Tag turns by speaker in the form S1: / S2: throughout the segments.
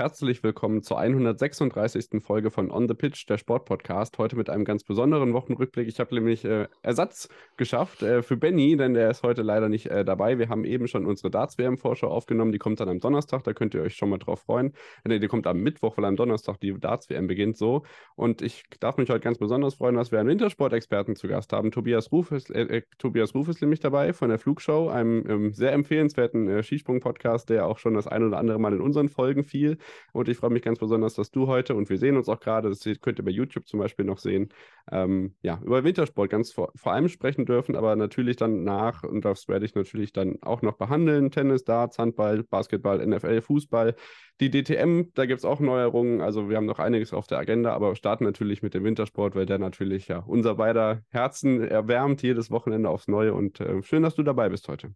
S1: Herzlich willkommen zur 136. Folge von On the Pitch, der Sportpodcast. Heute mit einem ganz besonderen Wochenrückblick. Ich habe nämlich äh, Ersatz geschafft äh, für Benny, denn der ist heute leider nicht äh, dabei. Wir haben eben schon unsere Darts-WM-Vorschau aufgenommen. Die kommt dann am Donnerstag, da könnt ihr euch schon mal drauf freuen. Nee, die kommt am Mittwoch, weil am Donnerstag die Darts-WM beginnt so. Und ich darf mich heute ganz besonders freuen, dass wir einen Wintersport-Experten zu Gast haben. Tobias Ruf ist, äh, äh, Tobias Ruf ist nämlich dabei von der Flugshow, einem ähm, sehr empfehlenswerten äh, Skisprung-Podcast, der auch schon das ein oder andere Mal in unseren Folgen viel. Und ich freue mich ganz besonders, dass du heute, und wir sehen uns auch gerade, das könnt ihr bei YouTube zum Beispiel noch sehen, ähm, ja, über Wintersport ganz vor, vor allem sprechen dürfen, aber natürlich dann nach, und das werde ich natürlich dann auch noch behandeln, Tennis, Darts, Handball, Basketball, NFL, Fußball, die DTM, da gibt es auch Neuerungen, also wir haben noch einiges auf der Agenda, aber starten natürlich mit dem Wintersport, weil der natürlich ja unser beider Herzen erwärmt, jedes Wochenende aufs Neue und äh, schön, dass du dabei bist heute.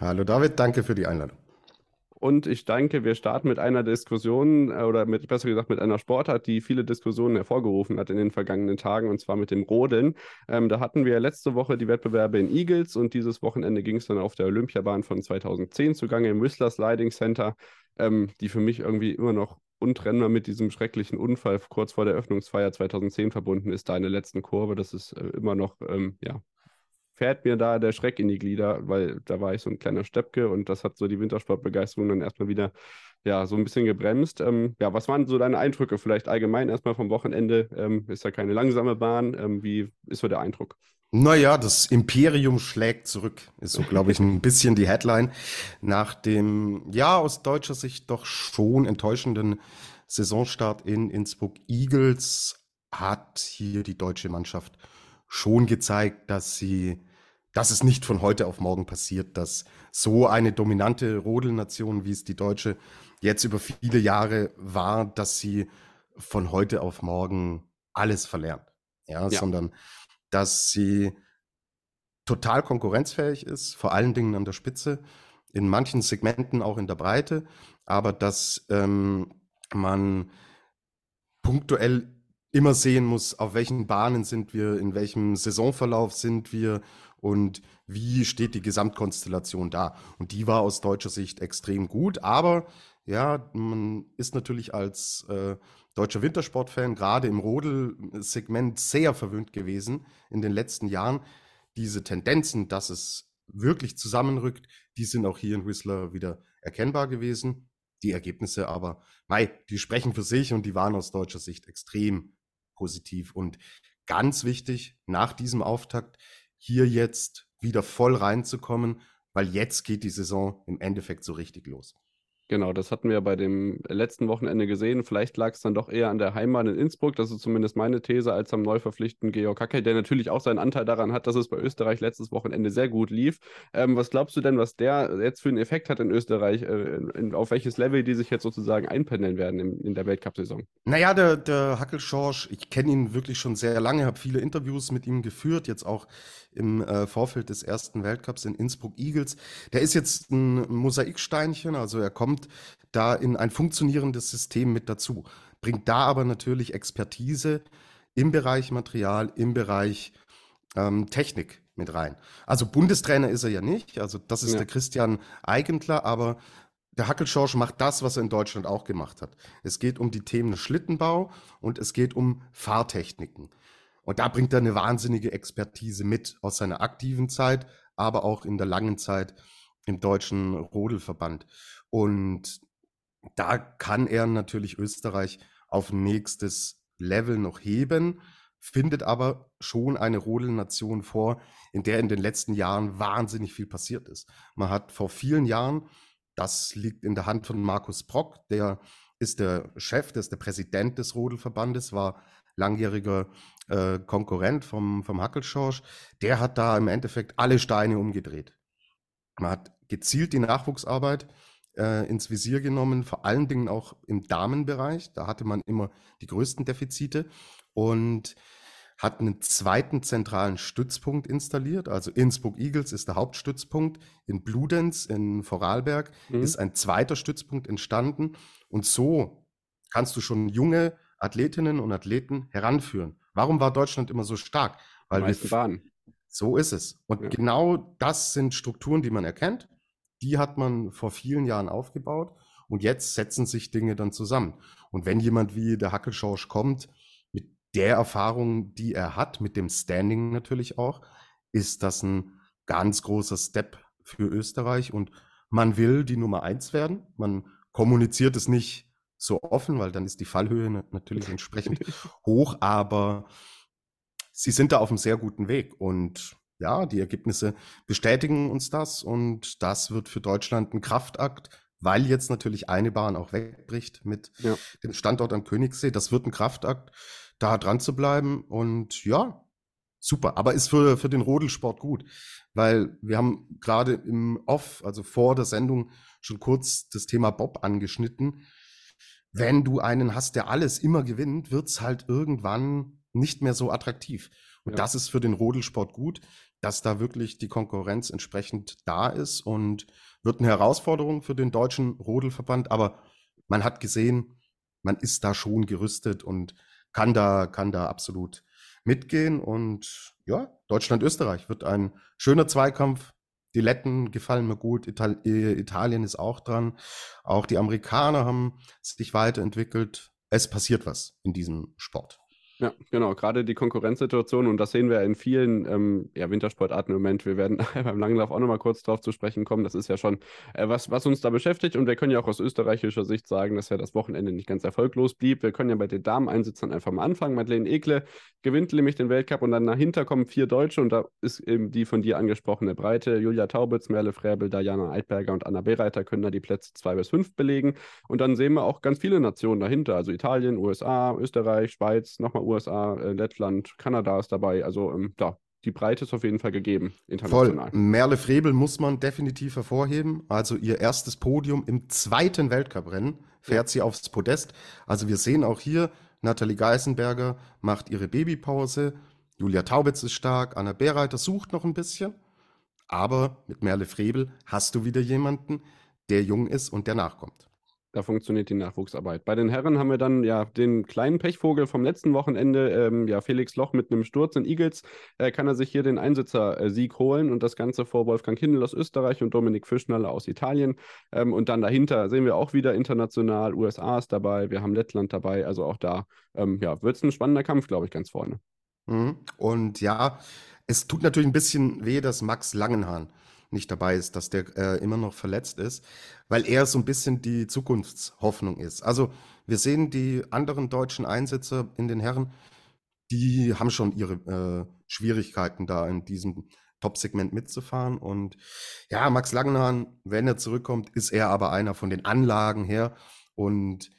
S2: Hallo David, danke für die Einladung.
S1: Und ich denke, wir starten mit einer Diskussion äh, oder mit, besser gesagt mit einer Sportart, die viele Diskussionen hervorgerufen hat in den vergangenen Tagen, und zwar mit dem Rodeln. Ähm, da hatten wir letzte Woche die Wettbewerbe in Eagles und dieses Wochenende ging es dann auf der Olympiabahn von 2010 zugange im Whistler Sliding Center, ähm, die für mich irgendwie immer noch untrennbar mit diesem schrecklichen Unfall kurz vor der Öffnungsfeier 2010 verbunden ist, da in der letzten Kurve. Das ist äh, immer noch ähm, ja, fährt mir da der Schreck in die Glieder, weil da war ich so ein kleiner Steppke und das hat so die Wintersportbegeisterung dann erstmal wieder ja, so ein bisschen gebremst. Ähm, ja, was waren so deine Eindrücke vielleicht allgemein erstmal vom Wochenende? Ähm, ist ja keine langsame Bahn. Ähm, wie ist so der Eindruck?
S2: Naja, das Imperium schlägt zurück, ist so, glaube ich, ein bisschen die Headline. Nach dem, ja, aus deutscher Sicht doch schon enttäuschenden Saisonstart in Innsbruck Eagles hat hier die deutsche Mannschaft schon gezeigt, dass sie dass es nicht von heute auf morgen passiert, dass so eine dominante Rodelnation, wie es die Deutsche jetzt über viele Jahre war, dass sie von heute auf morgen alles verlernt. Ja, ja. sondern dass sie total konkurrenzfähig ist, vor allen Dingen an der Spitze, in manchen Segmenten auch in der Breite, aber dass ähm, man punktuell immer sehen muss, auf welchen Bahnen sind wir, in welchem Saisonverlauf sind wir und wie steht die Gesamtkonstellation da. Und die war aus deutscher Sicht extrem gut, aber ja, man ist natürlich als äh, deutscher Wintersportfan gerade im Rodel-Segment sehr verwöhnt gewesen in den letzten Jahren. Diese Tendenzen, dass es wirklich zusammenrückt, die sind auch hier in Whistler wieder erkennbar gewesen. Die Ergebnisse aber, mei, die sprechen für sich und die waren aus deutscher Sicht extrem positiv. Und ganz wichtig, nach diesem Auftakt hier jetzt wieder voll reinzukommen, weil jetzt geht die Saison im Endeffekt so richtig los.
S1: Genau, das hatten wir bei dem letzten Wochenende gesehen. Vielleicht lag es dann doch eher an der Heimat in Innsbruck, das ist zumindest meine These, als am Neuverpflichten Georg Hackel, der natürlich auch seinen Anteil daran hat, dass es bei Österreich letztes Wochenende sehr gut lief. Ähm, was glaubst du denn, was der jetzt für einen Effekt hat in Österreich, äh, in, auf welches Level die sich jetzt sozusagen einpendeln werden in, in der Weltcup-Saison?
S2: Naja, der, der Hackel Schorsch, ich kenne ihn wirklich schon sehr lange, habe viele Interviews mit ihm geführt, jetzt auch im äh, Vorfeld des ersten Weltcups in Innsbruck Eagles. Der ist jetzt ein Mosaiksteinchen, also er kommt da in ein funktionierendes System mit dazu, bringt da aber natürlich Expertise im Bereich Material, im Bereich ähm, Technik mit rein. Also Bundestrainer ist er ja nicht, also das ist ja. der Christian Eigentler, aber der Hackelschorsch macht das, was er in Deutschland auch gemacht hat. Es geht um die Themen Schlittenbau und es geht um Fahrtechniken. Und da bringt er eine wahnsinnige Expertise mit aus seiner aktiven Zeit, aber auch in der langen Zeit im deutschen Rodelverband. Und da kann er natürlich Österreich auf nächstes Level noch heben, findet aber schon eine Rodelnation vor, in der in den letzten Jahren wahnsinnig viel passiert ist. Man hat vor vielen Jahren, das liegt in der Hand von Markus Brock, der ist der Chef, der ist der Präsident des Rodelverbandes, war langjähriger äh, Konkurrent vom, vom Hackelschorsch, der hat da im Endeffekt alle Steine umgedreht. Man hat gezielt die Nachwuchsarbeit äh, ins Visier genommen, vor allen Dingen auch im Damenbereich. Da hatte man immer die größten Defizite und hat einen zweiten zentralen Stützpunkt installiert. Also Innsbruck Eagles ist der Hauptstützpunkt. In Bludenz in Vorarlberg mhm. ist ein zweiter Stützpunkt entstanden. Und so kannst du schon junge Athletinnen und Athleten heranführen. Warum war Deutschland immer so stark?
S1: Weil wir Bahnen.
S2: So ist es. Und ja. genau das sind Strukturen, die man erkennt. Die hat man vor vielen Jahren aufgebaut. Und jetzt setzen sich Dinge dann zusammen. Und wenn jemand wie der Hackelschorsch kommt, der Erfahrung, die er hat, mit dem Standing natürlich auch, ist das ein ganz großer Step für Österreich und man will die Nummer eins werden. Man kommuniziert es nicht so offen, weil dann ist die Fallhöhe natürlich entsprechend hoch, aber sie sind da auf einem sehr guten Weg und ja, die Ergebnisse bestätigen uns das und das wird für Deutschland ein Kraftakt, weil jetzt natürlich eine Bahn auch wegbricht mit ja. dem Standort am Königssee. Das wird ein Kraftakt da dran zu bleiben. Und ja, super. Aber ist für, für den Rodelsport gut, weil wir haben gerade im Off, also vor der Sendung, schon kurz das Thema Bob angeschnitten. Wenn du einen hast, der alles immer gewinnt, wird's halt irgendwann nicht mehr so attraktiv. Und ja. das ist für den Rodelsport gut, dass da wirklich die Konkurrenz entsprechend da ist und wird eine Herausforderung für den deutschen Rodelverband. Aber man hat gesehen, man ist da schon gerüstet und kann da, kann da absolut mitgehen. Und ja, Deutschland-Österreich wird ein schöner Zweikampf. Die Letten gefallen mir gut. Ital Italien ist auch dran. Auch die Amerikaner haben sich weiterentwickelt. Es passiert was in diesem Sport.
S1: Ja, genau. Gerade die Konkurrenzsituation und das sehen wir in vielen ähm, ja, Wintersportarten im Moment. Wir werden beim Langlauf auch nochmal kurz darauf zu sprechen kommen. Das ist ja schon äh, was, was uns da beschäftigt und wir können ja auch aus österreichischer Sicht sagen, dass ja das Wochenende nicht ganz erfolglos blieb. Wir können ja bei den Damen-Einsitzern einfach mal anfangen. Madeleine Ekle gewinnt nämlich den Weltcup und dann dahinter kommen vier Deutsche und da ist eben die von dir angesprochene Breite. Julia Taubitz, Merle Fräbel, Diana Eidberger und Anna Bereiter können da die Plätze zwei bis fünf belegen. Und dann sehen wir auch ganz viele Nationen dahinter, also Italien, USA, Österreich, Schweiz, nochmal USA, äh, Lettland, Kanada ist dabei. Also ähm, ja, die Breite ist auf jeden Fall gegeben,
S2: international. Voll. Merle Frebel muss man definitiv hervorheben. Also ihr erstes Podium im zweiten Weltcuprennen fährt ja. sie aufs Podest. Also wir sehen auch hier, Nathalie Geisenberger macht ihre Babypause. Julia Taubitz ist stark. Anna Bereiter sucht noch ein bisschen. Aber mit Merle Frebel hast du wieder jemanden, der jung ist und der nachkommt.
S1: Da funktioniert die Nachwuchsarbeit. Bei den Herren haben wir dann ja den kleinen Pechvogel vom letzten Wochenende, ähm, ja Felix Loch mit einem Sturz in Eagles, äh, kann er sich hier den Einsitzer-Sieg holen und das Ganze vor Wolfgang Kindl aus Österreich und Dominik Fischnaller aus Italien. Ähm, und dann dahinter sehen wir auch wieder international, USA ist dabei, wir haben Lettland dabei, also auch da ähm, ja, wird es ein spannender Kampf, glaube ich, ganz vorne.
S2: Mhm. Und ja, es tut natürlich ein bisschen weh, dass Max Langenhahn nicht dabei ist, dass der äh, immer noch verletzt ist, weil er so ein bisschen die Zukunftshoffnung ist. Also wir sehen die anderen deutschen Einsätze in den Herren, die haben schon ihre äh, Schwierigkeiten da in diesem Top-Segment mitzufahren. Und ja, Max Langenhahn, wenn er zurückkommt, ist er aber einer von den Anlagen her und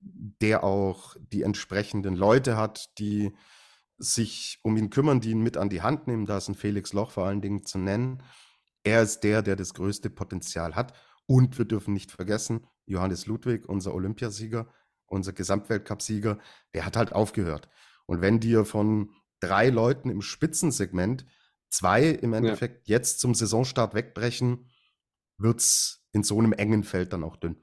S2: der auch die entsprechenden Leute hat, die sich um ihn kümmern, die ihn mit an die Hand nehmen. Da ist ein Felix Loch vor allen Dingen zu nennen. Er ist der, der das größte Potenzial hat. Und wir dürfen nicht vergessen, Johannes Ludwig, unser Olympiasieger, unser Gesamtweltcupsieger, der hat halt aufgehört. Und wenn dir von drei Leuten im Spitzensegment zwei im Endeffekt ja. jetzt zum Saisonstart wegbrechen, wird es in so einem engen Feld dann auch dünn.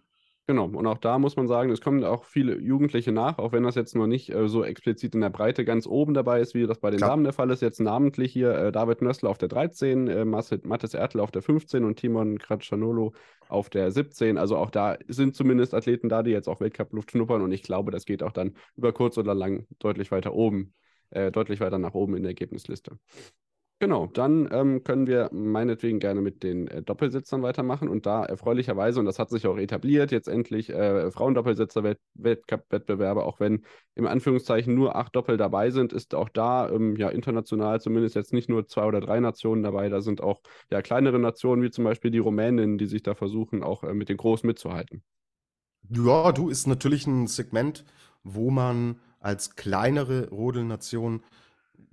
S1: Genau, und auch da muss man sagen, es kommen auch viele Jugendliche nach, auch wenn das jetzt noch nicht äh, so explizit in der Breite ganz oben dabei ist, wie das bei den Klar. Damen der Fall ist. Jetzt namentlich hier äh, David Nössler auf der 13, äh, Mathis Ertel auf der 15 und Timon Kratschanolo auf der 17. Also auch da sind zumindest Athleten da, die jetzt auch Weltcup-Luft schnuppern und ich glaube, das geht auch dann über kurz oder lang deutlich weiter oben, äh, deutlich weiter nach oben in der Ergebnisliste. Genau, dann ähm, können wir meinetwegen gerne mit den äh, Doppelsitzern weitermachen und da erfreulicherweise, und das hat sich auch etabliert, jetzt endlich äh, Frauendoppelsitzer-Weltcup-Wettbewerbe, auch wenn im Anführungszeichen nur acht Doppel dabei sind, ist auch da ähm, ja international zumindest jetzt nicht nur zwei oder drei Nationen dabei, da sind auch ja kleinere Nationen wie zum Beispiel die Rumäninnen, die sich da versuchen, auch äh, mit den Großen mitzuhalten.
S2: Ja, du ist natürlich ein Segment, wo man als kleinere Rodelnation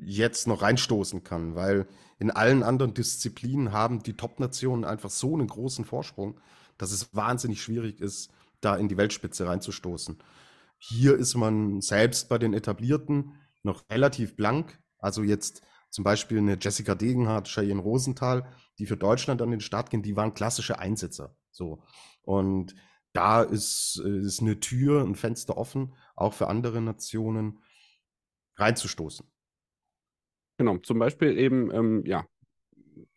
S2: jetzt noch reinstoßen kann, weil in allen anderen Disziplinen haben die Top-Nationen einfach so einen großen Vorsprung, dass es wahnsinnig schwierig ist, da in die Weltspitze reinzustoßen. Hier ist man selbst bei den etablierten noch relativ blank. Also jetzt zum Beispiel eine Jessica Degenhardt, Cheyenne Rosenthal, die für Deutschland an den Start gehen, die waren klassische Einsetzer. So. Und da ist, ist eine Tür, ein Fenster offen, auch für andere Nationen reinzustoßen.
S1: Genau, zum Beispiel eben, ähm, ja,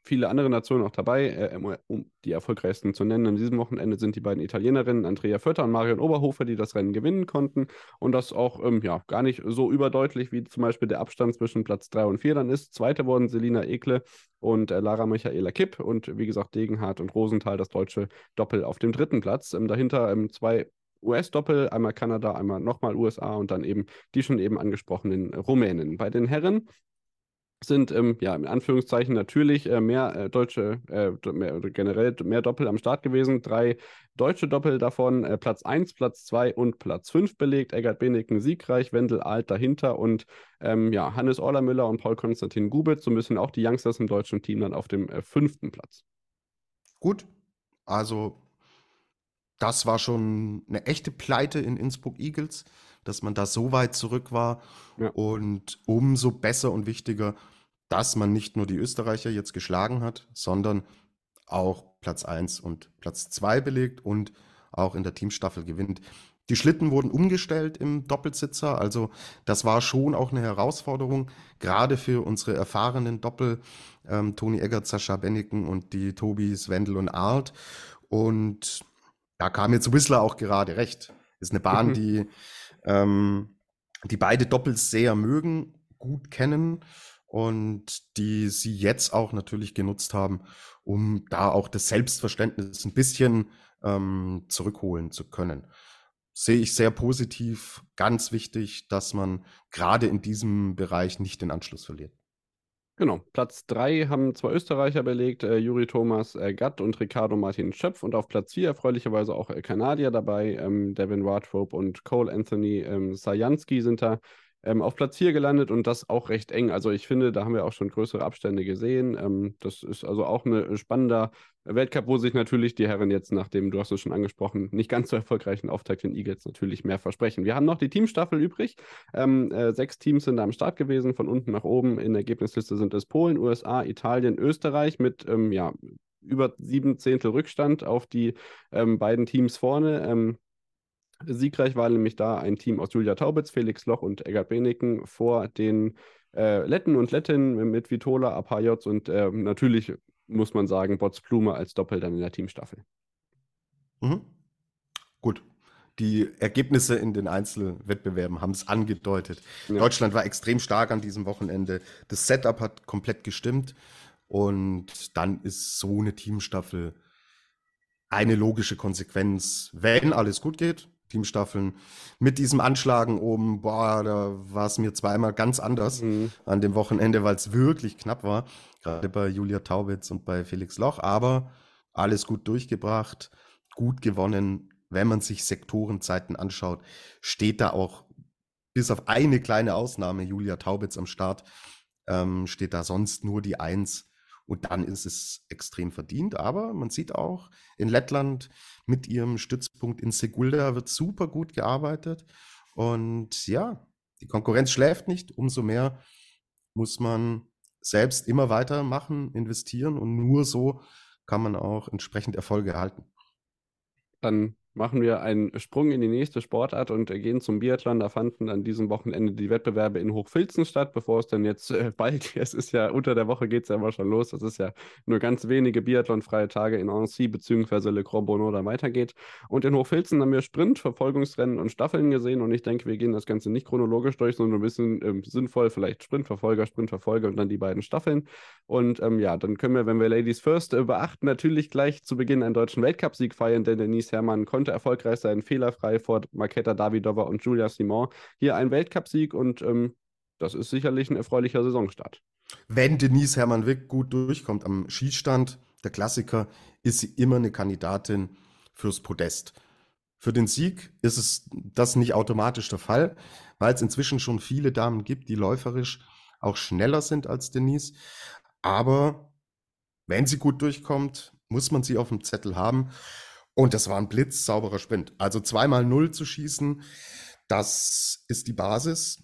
S1: viele andere Nationen auch dabei, äh, um die erfolgreichsten zu nennen. An diesem Wochenende sind die beiden Italienerinnen Andrea Vötter und Marion Oberhofer, die das Rennen gewinnen konnten. Und das auch ähm, ja, gar nicht so überdeutlich, wie zum Beispiel der Abstand zwischen Platz 3 und 4 dann ist. Zweite wurden Selina Ekle und äh, Lara Michaela Kipp und wie gesagt Degenhardt und Rosenthal das deutsche Doppel auf dem dritten Platz. Ähm, dahinter ähm, zwei US-Doppel, einmal Kanada, einmal nochmal USA und dann eben die schon eben angesprochenen Rumänen. Bei den Herren sind ähm, ja in Anführungszeichen natürlich äh, mehr äh, deutsche, äh, mehr, generell mehr Doppel am Start gewesen. Drei deutsche Doppel davon, äh, Platz 1, Platz 2 und Platz 5 belegt. Eggert Beneken siegreich, Wendel Alt dahinter und ähm, ja, Hannes Orlermüller und Paul Konstantin Gubitz, so ein bisschen auch die Youngsters im deutschen Team dann auf dem äh, fünften Platz.
S2: Gut, also das war schon eine echte Pleite in Innsbruck Eagles, dass man da so weit zurück war. Ja. Und umso besser und wichtiger, dass man nicht nur die Österreicher jetzt geschlagen hat, sondern auch Platz 1 und Platz 2 belegt und auch in der Teamstaffel gewinnt. Die Schlitten wurden umgestellt im Doppelsitzer, also das war schon auch eine Herausforderung, gerade für unsere erfahrenen Doppel, ähm, Toni Eggert, Sascha Benneken und die Tobis, Wendel und Art. Und da kam jetzt Whistler auch gerade recht. Ist eine Bahn, mhm. die, ähm, die beide Doppels sehr mögen, gut kennen und die sie jetzt auch natürlich genutzt haben, um da auch das Selbstverständnis ein bisschen ähm, zurückholen zu können. Sehe ich sehr positiv, ganz wichtig, dass man gerade in diesem Bereich nicht den Anschluss verliert.
S1: Genau, Platz 3 haben zwei Österreicher belegt, äh, Juri Thomas äh, Gatt und Ricardo Martin Schöpf. Und auf Platz 4 erfreulicherweise auch äh, Kanadier dabei, ähm, Devin Wardrobe und Cole Anthony ähm, Sajanski sind da ähm, auf Platz 4 gelandet und das auch recht eng. Also ich finde, da haben wir auch schon größere Abstände gesehen. Ähm, das ist also auch ein spannender Weltcup, wo sich natürlich die Herren jetzt, nachdem du hast es schon angesprochen, nicht ganz so erfolgreichen Auftakt den Eagles natürlich mehr versprechen. Wir haben noch die Teamstaffel übrig. Ähm, äh, sechs Teams sind da am Start gewesen, von unten nach oben. In der Ergebnisliste sind es Polen, USA, Italien, Österreich mit ähm, ja, über sieben Zehntel Rückstand auf die ähm, beiden Teams vorne. Ähm, Siegreich war nämlich da ein Team aus Julia Taubitz, Felix Loch und Eggert Beneken vor den äh, Letten und Lettinnen mit Vitola, Apajots und äh, natürlich muss man sagen, Bots Blume als Doppel dann in der Teamstaffel.
S2: Mhm. Gut. Die Ergebnisse in den Einzelwettbewerben haben es angedeutet. Ja. Deutschland war extrem stark an diesem Wochenende. Das Setup hat komplett gestimmt. Und dann ist so eine Teamstaffel eine logische Konsequenz, wenn alles gut geht. Teamstaffeln mit diesem Anschlagen oben, boah, da war es mir zweimal ganz anders mhm. an dem Wochenende, weil es wirklich knapp war, gerade bei Julia Taubitz und bei Felix Loch, aber alles gut durchgebracht, gut gewonnen. Wenn man sich Sektorenzeiten anschaut, steht da auch bis auf eine kleine Ausnahme, Julia Taubitz am Start, ähm, steht da sonst nur die Eins. Und dann ist es extrem verdient. Aber man sieht auch in Lettland mit ihrem Stützpunkt in Segulda wird super gut gearbeitet. Und ja, die Konkurrenz schläft nicht. Umso mehr muss man selbst immer weitermachen, investieren. Und nur so kann man auch entsprechend Erfolge erhalten.
S1: Dann machen wir einen Sprung in die nächste Sportart und gehen zum Biathlon. Da fanden an diesem Wochenende die Wettbewerbe in Hochfilzen statt, bevor es dann jetzt äh, bald, es ist ja unter der Woche geht es ja immer schon los. Es ist ja nur ganz wenige Biathlon-freie Tage in Annecy bzw. Le Grand Bonneau da weitergeht. Und in Hochfilzen haben wir Sprint, Verfolgungsrennen und Staffeln gesehen und ich denke, wir gehen das Ganze nicht chronologisch durch, sondern ein bisschen ähm, sinnvoll, vielleicht Sprintverfolger, Sprintverfolger und dann die beiden Staffeln. Und ähm, ja, dann können wir, wenn wir Ladies First äh, beachten, natürlich gleich zu Beginn einen deutschen Weltcupsieg feiern, denn Denise Herrmann konnte konnte erfolgreich sein, fehlerfrei vor Marketa Davidova und Julia Simon. Hier ein Weltcupsieg und ähm, das ist sicherlich ein erfreulicher Saisonstart.
S2: Wenn Denise Hermann Wick gut durchkommt am Schießstand, der Klassiker, ist sie immer eine Kandidatin fürs Podest. Für den Sieg ist es das nicht automatisch der Fall, weil es inzwischen schon viele Damen gibt, die läuferisch auch schneller sind als Denise. Aber wenn sie gut durchkommt, muss man sie auf dem Zettel haben. Und das war ein blitzsauberer Sprint. Also zweimal Null zu schießen, das ist die Basis.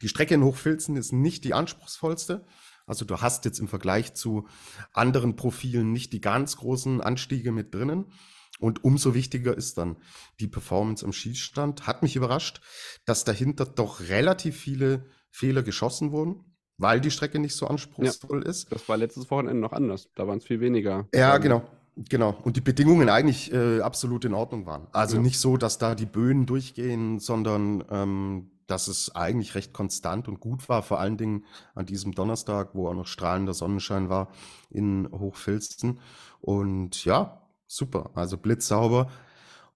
S2: Die Strecke in Hochfilzen ist nicht die anspruchsvollste. Also du hast jetzt im Vergleich zu anderen Profilen nicht die ganz großen Anstiege mit drinnen. Und umso wichtiger ist dann die Performance am Schießstand. Hat mich überrascht, dass dahinter doch relativ viele Fehler geschossen wurden, weil die Strecke nicht so anspruchsvoll ja, ist.
S1: Das war letztes Wochenende noch anders. Da waren es viel weniger.
S2: Ja, ähm, genau. Genau. Und die Bedingungen eigentlich äh, absolut in Ordnung waren. Also ja. nicht so, dass da die Böen durchgehen, sondern ähm, dass es eigentlich recht konstant und gut war, vor allen Dingen an diesem Donnerstag, wo auch noch strahlender Sonnenschein war in Hochfilzen. Und ja, super, also blitzsauber.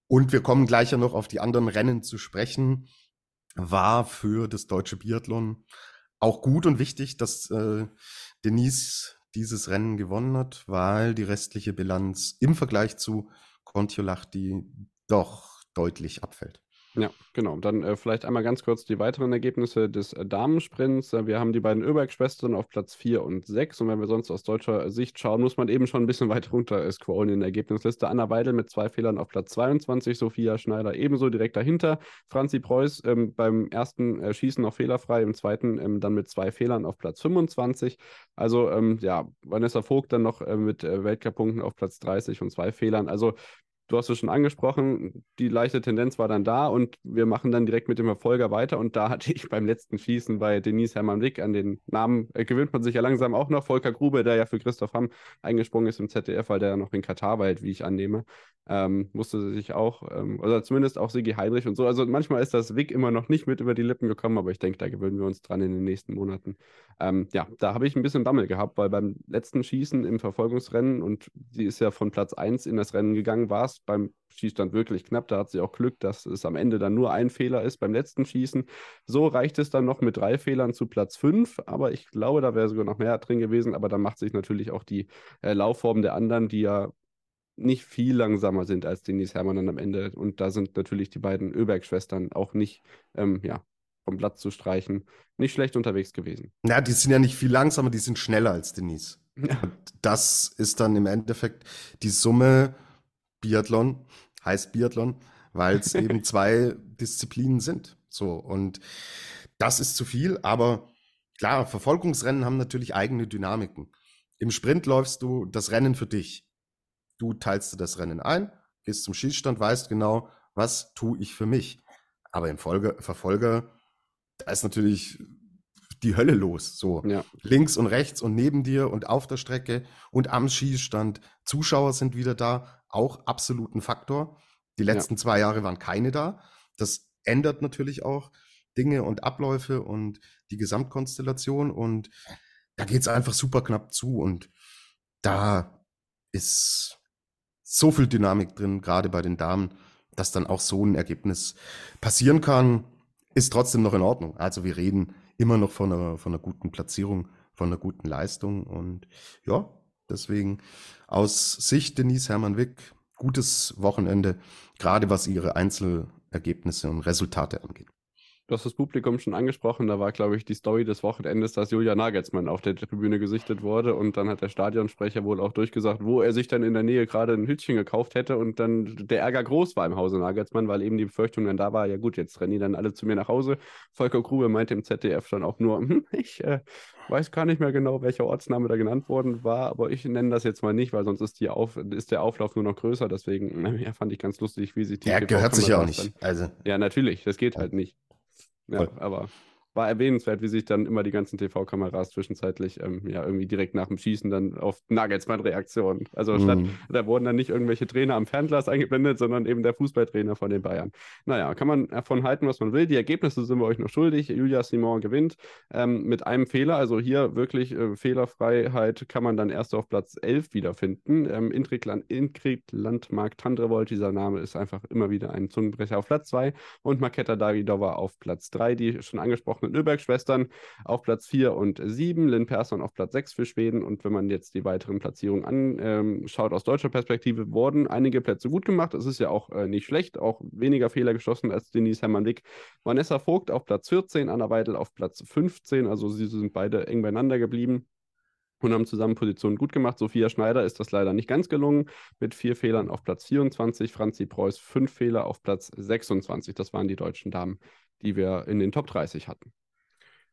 S2: Und wir kommen gleich ja noch auf die anderen Rennen zu sprechen. War für das deutsche Biathlon auch gut und wichtig, dass äh, Denise dieses Rennen gewonnen hat, weil die restliche Bilanz im Vergleich zu Kontiolahti doch deutlich abfällt.
S1: Ja, genau. Dann äh, vielleicht einmal ganz kurz die weiteren Ergebnisse des äh, Damensprints. Äh, wir haben die beiden Öberg-Schwestern auf Platz 4 und 6. Und wenn wir sonst aus deutscher Sicht schauen, muss man eben schon ein bisschen weiter runter scrollen in der Ergebnisliste. Anna Weidel mit zwei Fehlern auf Platz 22, Sophia Schneider ebenso direkt dahinter. Franzi Preuß ähm, beim ersten äh, Schießen noch fehlerfrei, im zweiten ähm, dann mit zwei Fehlern auf Platz 25. Also ähm, ja, Vanessa Vogt dann noch äh, mit äh, Weltcup-Punkten auf Platz 30 und zwei Fehlern. Also du hast es schon angesprochen, die leichte Tendenz war dann da und wir machen dann direkt mit dem Verfolger weiter. Und da hatte ich beim letzten Schießen bei Denise Hermann Wick an den Namen, äh, gewöhnt man sich ja langsam auch noch. Volker Grube, der ja für Christoph Hamm eingesprungen ist im ZDF, weil der ja noch in Katar war, wie ich annehme, ähm, musste sich auch, ähm, oder zumindest auch Sigi Heinrich und so. Also manchmal ist das Wick immer noch nicht mit über die Lippen gekommen, aber ich denke, da gewöhnen wir uns dran in den nächsten Monaten. Ähm, ja, da habe ich ein bisschen Bammel gehabt, weil beim letzten Schießen im Verfolgungsrennen und sie ist ja von Platz 1 in das Rennen gegangen, war es beim Schießstand wirklich knapp. Da hat sie auch Glück, dass es am Ende dann nur ein Fehler ist beim letzten Schießen. So reicht es dann noch mit drei Fehlern zu Platz 5, aber ich glaube, da wäre sogar noch mehr drin gewesen. Aber da macht sich natürlich auch die äh, Laufform der anderen, die ja nicht viel langsamer sind als Denise Hermann dann am Ende. Und da sind natürlich die beiden Öberg-Schwestern auch nicht ähm, ja, vom Platz zu streichen. Nicht schlecht unterwegs gewesen.
S2: Ja, die sind ja nicht viel langsamer, die sind schneller als Denise. Ja. Und das ist dann im Endeffekt die Summe Biathlon, heißt Biathlon, weil es eben zwei Disziplinen sind. So, und das ist zu viel, aber klar, Verfolgungsrennen haben natürlich eigene Dynamiken. Im Sprint läufst du das Rennen für dich. Du teilst dir das Rennen ein, gehst zum Schießstand, weißt genau, was tue ich für mich. Aber im Folge, Verfolger, da ist natürlich die Hölle los. So ja. links und rechts und neben dir und auf der Strecke und am Schießstand. Zuschauer sind wieder da, auch absoluten Faktor. Die letzten ja. zwei Jahre waren keine da. Das ändert natürlich auch Dinge und Abläufe und die Gesamtkonstellation. Und da geht es einfach super knapp zu. Und da ist so viel Dynamik drin, gerade bei den Damen, dass dann auch so ein Ergebnis passieren kann, ist trotzdem noch in Ordnung. Also wir reden immer noch von einer, von einer guten Platzierung, von einer guten Leistung. Und ja, deswegen aus Sicht Denise Hermann-Wick gutes Wochenende, gerade was ihre Einzelergebnisse und Resultate angeht.
S1: Du hast das Publikum schon angesprochen, da war, glaube ich, die Story des Wochenendes, dass Julia Nagelsmann auf der Tribüne gesichtet wurde und dann hat der Stadionsprecher wohl auch durchgesagt, wo er sich dann in der Nähe gerade ein Hütchen gekauft hätte und dann der Ärger groß war im Hause Nagelsmann, weil eben die Befürchtung dann da war, ja gut, jetzt rennen die dann alle zu mir nach Hause. Volker Grube meinte im ZDF dann auch nur, hm, ich äh, weiß gar nicht mehr genau, welcher Ortsname da genannt worden war, aber ich nenne das jetzt mal nicht, weil sonst ist, die Auf ist der Auflauf nur noch größer, deswegen ja, fand ich ganz lustig, wie sich die...
S2: Ja, gehört sich ja auch nicht. Also.
S1: Ja, natürlich, das geht halt nicht. Ja, aber war erwähnenswert, wie sich dann immer die ganzen TV-Kameras zwischenzeitlich ähm, ja irgendwie direkt nach dem Schießen dann auf Nagelsmann-Reaktionen. Also statt, mm. da wurden dann nicht irgendwelche Trainer am Fernglas eingeblendet, sondern eben der Fußballtrainer von den Bayern. Naja, kann man davon halten, was man will. Die Ergebnisse sind wir euch noch schuldig. Julia Simon gewinnt ähm, mit einem Fehler. Also hier wirklich äh, Fehlerfreiheit kann man dann erst auf Platz 11 wiederfinden. Ähm, Ingrid, Land Landmark Tandrevold, dieser Name ist einfach immer wieder ein Zungenbrecher auf Platz 2 und Maketa Davidova auf Platz 3, die schon angesprochen angesprochenen Öberg-Schwestern auf Platz 4 und 7, Lynn Persson auf Platz 6 für Schweden. Und wenn man jetzt die weiteren Platzierungen anschaut, ähm, aus deutscher Perspektive, wurden einige Plätze gut gemacht. Es ist ja auch äh, nicht schlecht, auch weniger Fehler geschossen als Denise Hermann-Wick. Vanessa Vogt auf Platz 14, Anna Weidel auf Platz 15. Also sie sind beide eng beieinander geblieben und haben zusammen Positionen gut gemacht. Sophia Schneider ist das leider nicht ganz gelungen, mit vier Fehlern auf Platz 24, Franzi Preuß fünf Fehler auf Platz 26. Das waren die deutschen Damen, die wir in den Top 30 hatten.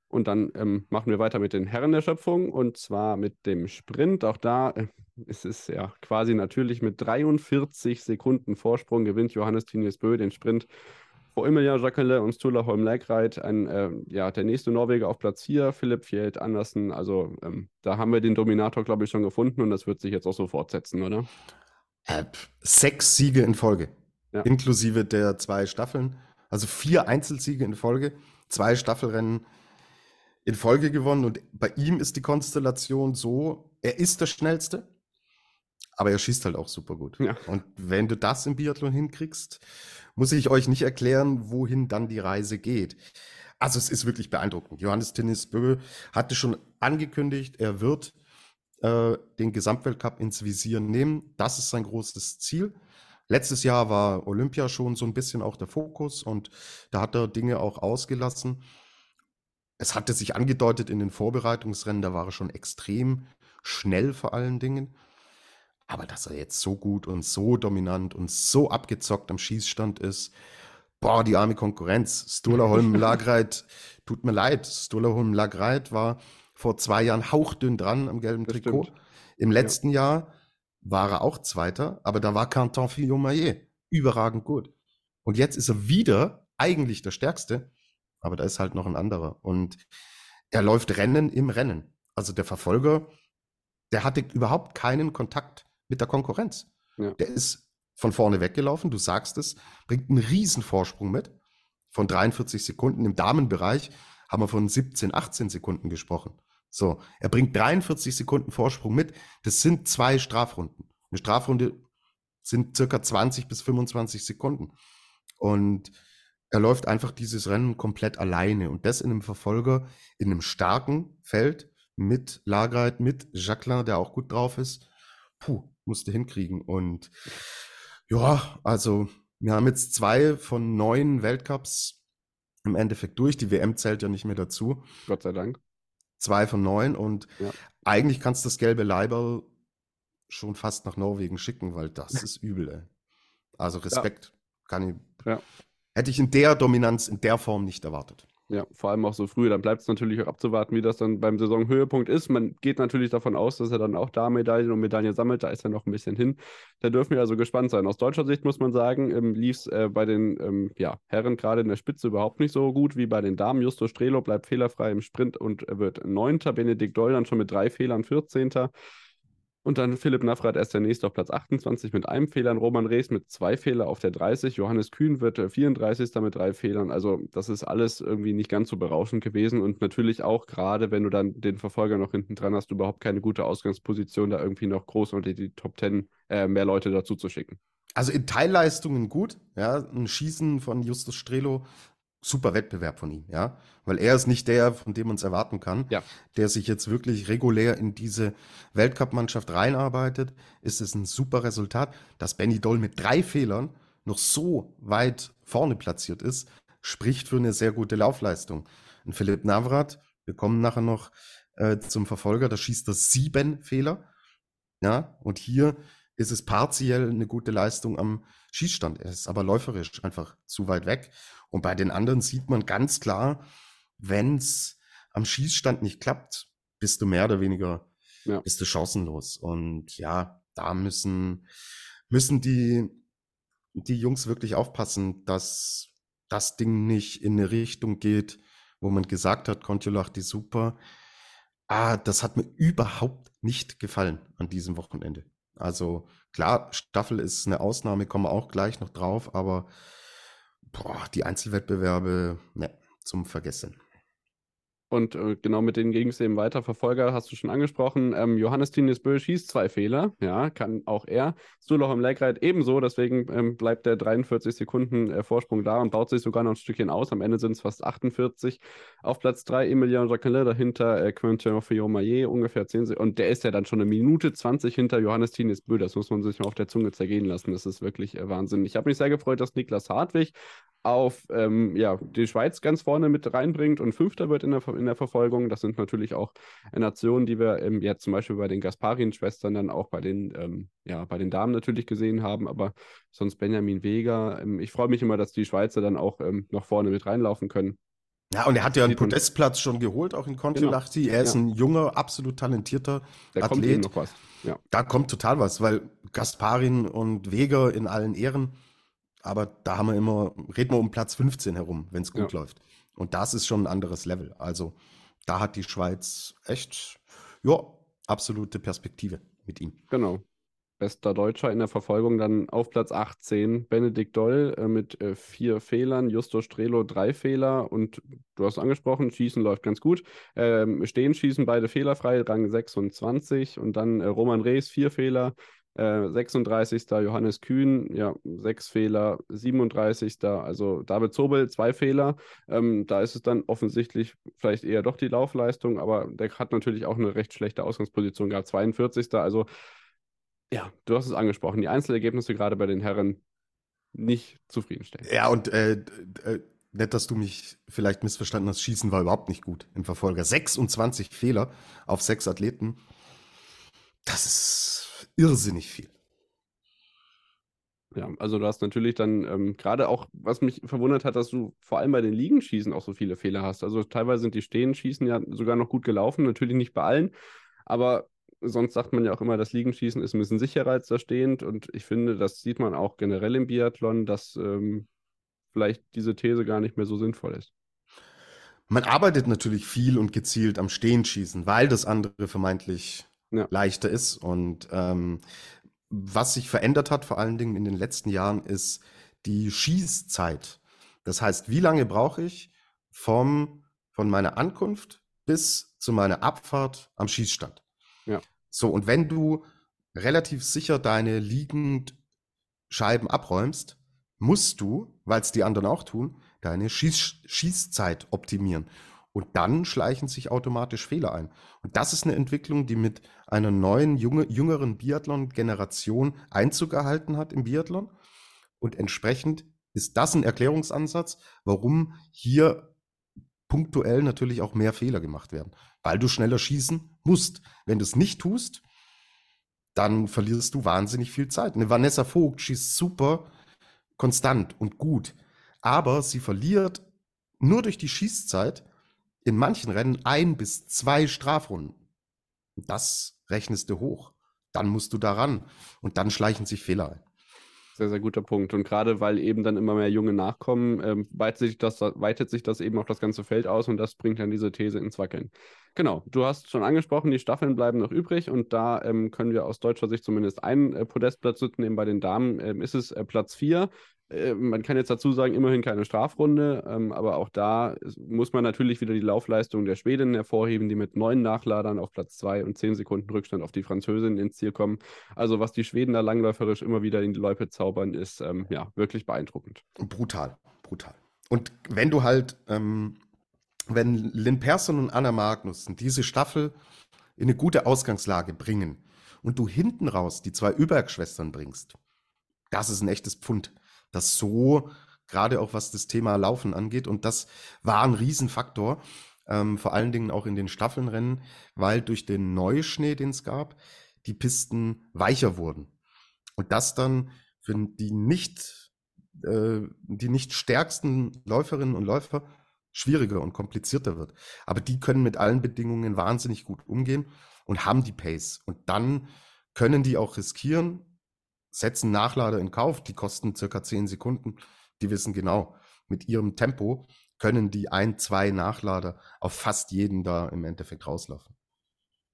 S1: Und dann ähm, machen wir weiter mit den Herren der Schöpfung und zwar mit dem Sprint. Auch da äh, ist es ja quasi natürlich mit 43 Sekunden Vorsprung gewinnt Johannes Tinius Bö den Sprint vor Emilien Jacqueline und Sturla Holm Leikreit. Ein, äh, ja, der nächste Norweger auf Platz 4, Philipp Fjeld Andersen. Also ähm, da haben wir den Dominator, glaube ich, schon gefunden und das wird sich jetzt auch so fortsetzen, oder?
S2: Äh, sechs Siege in Folge, ja. inklusive der zwei Staffeln. Also vier Einzelsiege in Folge, zwei Staffelrennen in Folge gewonnen. Und bei ihm ist die Konstellation so, er ist der Schnellste, aber er schießt halt auch super gut. Ja. Und wenn du das im Biathlon hinkriegst, muss ich euch nicht erklären, wohin dann die Reise geht. Also es ist wirklich beeindruckend. Johannes Tinnis Bö hatte schon angekündigt, er wird äh, den Gesamtweltcup ins Visier nehmen. Das ist sein großes Ziel. Letztes Jahr war Olympia schon so ein bisschen auch der Fokus und da hat er Dinge auch ausgelassen. Es hatte sich angedeutet in den Vorbereitungsrennen, da war er schon extrem schnell vor allen Dingen. Aber dass er jetzt so gut und so dominant und so abgezockt am Schießstand ist, boah, die arme Konkurrenz. Stola Holm Lagreit, tut mir leid, Stola Holm Lagreit war vor zwei Jahren hauchdünn dran am gelben Trikot. Im letzten ja. Jahr war er auch Zweiter, aber da war Quentin Fillon-Maillet überragend gut. Und jetzt ist er wieder eigentlich der Stärkste, aber da ist halt noch ein anderer. Und er läuft Rennen im Rennen. Also der Verfolger, der hatte überhaupt keinen Kontakt mit der Konkurrenz. Ja. Der ist von vorne weggelaufen, du sagst es, bringt einen riesen Vorsprung mit von 43 Sekunden. Im Damenbereich haben wir von 17, 18 Sekunden gesprochen. So, er bringt 43 Sekunden Vorsprung mit. Das sind zwei Strafrunden. Eine Strafrunde sind circa 20 bis 25 Sekunden. Und er läuft einfach dieses Rennen komplett alleine und das in einem Verfolger, in einem starken Feld mit Lagreit, mit Jacqueline, der auch gut drauf ist. Puh, musste hinkriegen. Und ja, also wir haben jetzt zwei von neun Weltcups im Endeffekt durch. Die WM zählt ja nicht mehr dazu.
S1: Gott sei Dank.
S2: Zwei von neun und ja. eigentlich kannst du das gelbe Leiberl schon fast nach Norwegen schicken, weil das ist übel, ey. Also Respekt. Ja. Kann ich, ja. Hätte ich in der Dominanz, in der Form nicht erwartet.
S1: Ja, vor allem auch so früh. Dann bleibt es natürlich auch abzuwarten, wie das dann beim Saisonhöhepunkt ist. Man geht natürlich davon aus, dass er dann auch da Medaillen und Medaillen sammelt. Da ist er noch ein bisschen hin. Da dürfen wir also gespannt sein. Aus deutscher Sicht muss man sagen, ähm, lief es äh, bei den ähm, ja, Herren gerade in der Spitze überhaupt nicht so gut wie bei den Damen. Justo Strelo bleibt fehlerfrei im Sprint und wird Neunter. Benedikt Doll dann schon mit drei Fehlern 14. Und dann Philipp Navrat erst der nächste auf Platz 28 mit einem Fehler, Roman Rees mit zwei Fehlern auf der 30, Johannes Kühn wird 34. mit drei Fehlern. Also das ist alles irgendwie nicht ganz so berauschend gewesen und natürlich auch gerade, wenn du dann den Verfolger noch hinten dran hast, überhaupt keine gute Ausgangsposition, da irgendwie noch groß unter die Top 10 äh, mehr Leute dazu zu schicken.
S2: Also in Teilleistungen gut, ja, ein Schießen von Justus Strelo super Wettbewerb von ihm, ja, weil er ist nicht der, von dem man es erwarten kann, ja. der sich jetzt wirklich regulär in diese Weltcup-Mannschaft reinarbeitet, ist es ein super Resultat, dass Benny Doll mit drei Fehlern noch so weit vorne platziert ist, spricht für eine sehr gute Laufleistung. Und Philipp Navrat, wir kommen nachher noch äh, zum Verfolger, da schießt er sieben Fehler, ja, und hier ist es partiell eine gute Leistung am Schießstand. Er ist aber läuferisch einfach zu weit weg. Und bei den anderen sieht man ganz klar, wenn es am Schießstand nicht klappt, bist du mehr oder weniger, ja. bist du chancenlos. Und ja, da müssen, müssen die, die Jungs wirklich aufpassen, dass das Ding nicht in eine Richtung geht, wo man gesagt hat, Kontiolach, die super. Ah, das hat mir überhaupt nicht gefallen an diesem Wochenende. Also klar, Staffel ist eine Ausnahme, kommen wir auch gleich noch drauf, aber boah, die Einzelwettbewerbe, ne, zum Vergessen.
S1: Und äh, genau mit denen ging es eben weiter. Verfolger hast du schon angesprochen. Ähm, Johannes Tinius Bö schießt zwei Fehler. Ja, kann auch er. Stuloch im Legreit ebenso. Deswegen ähm, bleibt der 43 Sekunden äh, Vorsprung da und baut sich sogar noch ein Stückchen aus. Am Ende sind es fast 48. Auf Platz 3 Emilien Jacqueline, dahinter äh, Quentin Fillon-Maillet, ungefähr 10 Sekunden. Und der ist ja dann schon eine Minute 20 hinter Johannes Tinius Bö. Das muss man sich mal auf der Zunge zergehen lassen. Das ist wirklich äh, Wahnsinn. Ich habe mich sehr gefreut, dass Niklas Hartwig auf ähm, ja, die Schweiz ganz vorne mit reinbringt und Fünfter wird in der, in der Verfolgung. Das sind natürlich auch Nationen, die wir ähm, ja zum Beispiel bei den Gasparin-Schwestern dann auch bei den, ähm, ja, bei den Damen natürlich gesehen haben, aber sonst Benjamin Weger. Ähm, ich freue mich immer, dass die Schweizer dann auch ähm, noch vorne mit reinlaufen können.
S2: Ja, und er hat ja einen Podestplatz schon geholt, auch in Kontiolahti. Genau. Er ist ja. ein junger, absolut talentierter
S1: da
S2: Athlet.
S1: Kommt noch was.
S2: Ja. Da kommt total was, weil Gasparin und Weger in allen Ehren, aber da haben wir immer, reden wir um Platz 15 herum, wenn es gut ja. läuft. Und das ist schon ein anderes Level. Also da hat die Schweiz echt, ja, absolute Perspektive mit ihm.
S1: Genau bester Deutscher in der Verfolgung. Dann auf Platz 18 Benedikt Doll äh, mit äh, vier Fehlern, Justo Strelo drei Fehler und du hast angesprochen, Schießen läuft ganz gut. Ähm, stehen schießen beide fehlerfrei, Rang 26 und dann äh, Roman Rees vier Fehler. 36. Äh, Johannes Kühn, ja, sechs Fehler, 37. Also David Zobel, zwei Fehler. Ähm, da ist es dann offensichtlich vielleicht eher doch die Laufleistung, aber der hat natürlich auch eine recht schlechte Ausgangsposition gehabt, 42. Also ja, du hast es angesprochen, die Einzelergebnisse gerade bei den Herren nicht zufriedenstellend.
S2: Ja, und äh, äh, nett, dass du mich vielleicht missverstanden hast, Schießen war überhaupt nicht gut im Verfolger. 26 Fehler auf sechs Athleten, das ist irrsinnig viel.
S1: Ja, also du hast natürlich dann ähm, gerade auch, was mich verwundert hat, dass du vor allem bei den Liegenschießen auch so viele Fehler hast. Also teilweise sind die Stehenschießen ja sogar noch gut gelaufen, natürlich nicht bei allen, aber sonst sagt man ja auch immer, das Liegenschießen ist ein bisschen sicherer als das Stehend. Und ich finde, das sieht man auch generell im Biathlon, dass ähm, vielleicht diese These gar nicht mehr so sinnvoll ist.
S2: Man arbeitet natürlich viel und gezielt am Stehenschießen, weil das andere vermeintlich ja. leichter ist. Und ähm, was sich verändert hat, vor allen Dingen in den letzten Jahren, ist die Schießzeit. Das heißt, wie lange brauche ich vom, von meiner Ankunft bis zu meiner Abfahrt am Schießstand?
S1: Ja.
S2: So, und wenn du relativ sicher deine Liegendscheiben abräumst, musst du, weil es die anderen auch tun, deine Schieß Schießzeit optimieren. Und dann schleichen sich automatisch Fehler ein. Und das ist eine Entwicklung, die mit einer neuen, junge, jüngeren Biathlon-Generation Einzug erhalten hat im Biathlon. Und entsprechend ist das ein Erklärungsansatz, warum hier punktuell natürlich auch mehr Fehler gemacht werden, weil du schneller schießen musst. Wenn du es nicht tust, dann verlierst du wahnsinnig viel Zeit. Eine Vanessa Vogt schießt super konstant und gut, aber sie verliert nur durch die Schießzeit in manchen Rennen ein bis zwei Strafrunden. Das rechnest du hoch. Dann musst du daran und dann schleichen sich Fehler ein.
S1: Sehr, sehr guter Punkt. Und gerade weil eben dann immer mehr Junge nachkommen, ähm, weitet, sich das, weitet sich das eben auf das ganze Feld aus und das bringt dann diese These ins Wackeln. Genau, du hast schon angesprochen, die Staffeln bleiben noch übrig und da ähm, können wir aus deutscher Sicht zumindest einen äh, Podestplatz nehmen. Bei den Damen ähm, ist es äh, Platz 4. Äh, man kann jetzt dazu sagen, immerhin keine Strafrunde, ähm, aber auch da muss man natürlich wieder die Laufleistung der Schwedinnen hervorheben, die mit neun Nachladern auf Platz zwei und zehn Sekunden Rückstand auf die Französin ins Ziel kommen. Also was die Schweden da langläuferisch immer wieder in die Loipe zaubern, ist ähm, ja wirklich beeindruckend.
S2: Brutal, brutal. Und wenn du halt, ähm, wenn Lynn Persson und Anna Magnussen diese Staffel in eine gute Ausgangslage bringen und du hinten raus die zwei Überschwestern bringst, das ist ein echtes Pfund das so, gerade auch was das Thema Laufen angeht. Und das war ein Riesenfaktor, ähm, vor allen Dingen auch in den Staffelnrennen, weil durch den Neuschnee, den es gab, die Pisten weicher wurden. Und das dann für die nicht, äh, die nicht stärksten Läuferinnen und Läufer schwieriger und komplizierter wird. Aber die können mit allen Bedingungen wahnsinnig gut umgehen und haben die Pace. Und dann können die auch riskieren, setzen Nachlader in Kauf, die kosten circa 10 Sekunden. Die wissen genau, mit ihrem Tempo können die ein, zwei Nachlader auf fast jeden da im Endeffekt rauslaufen.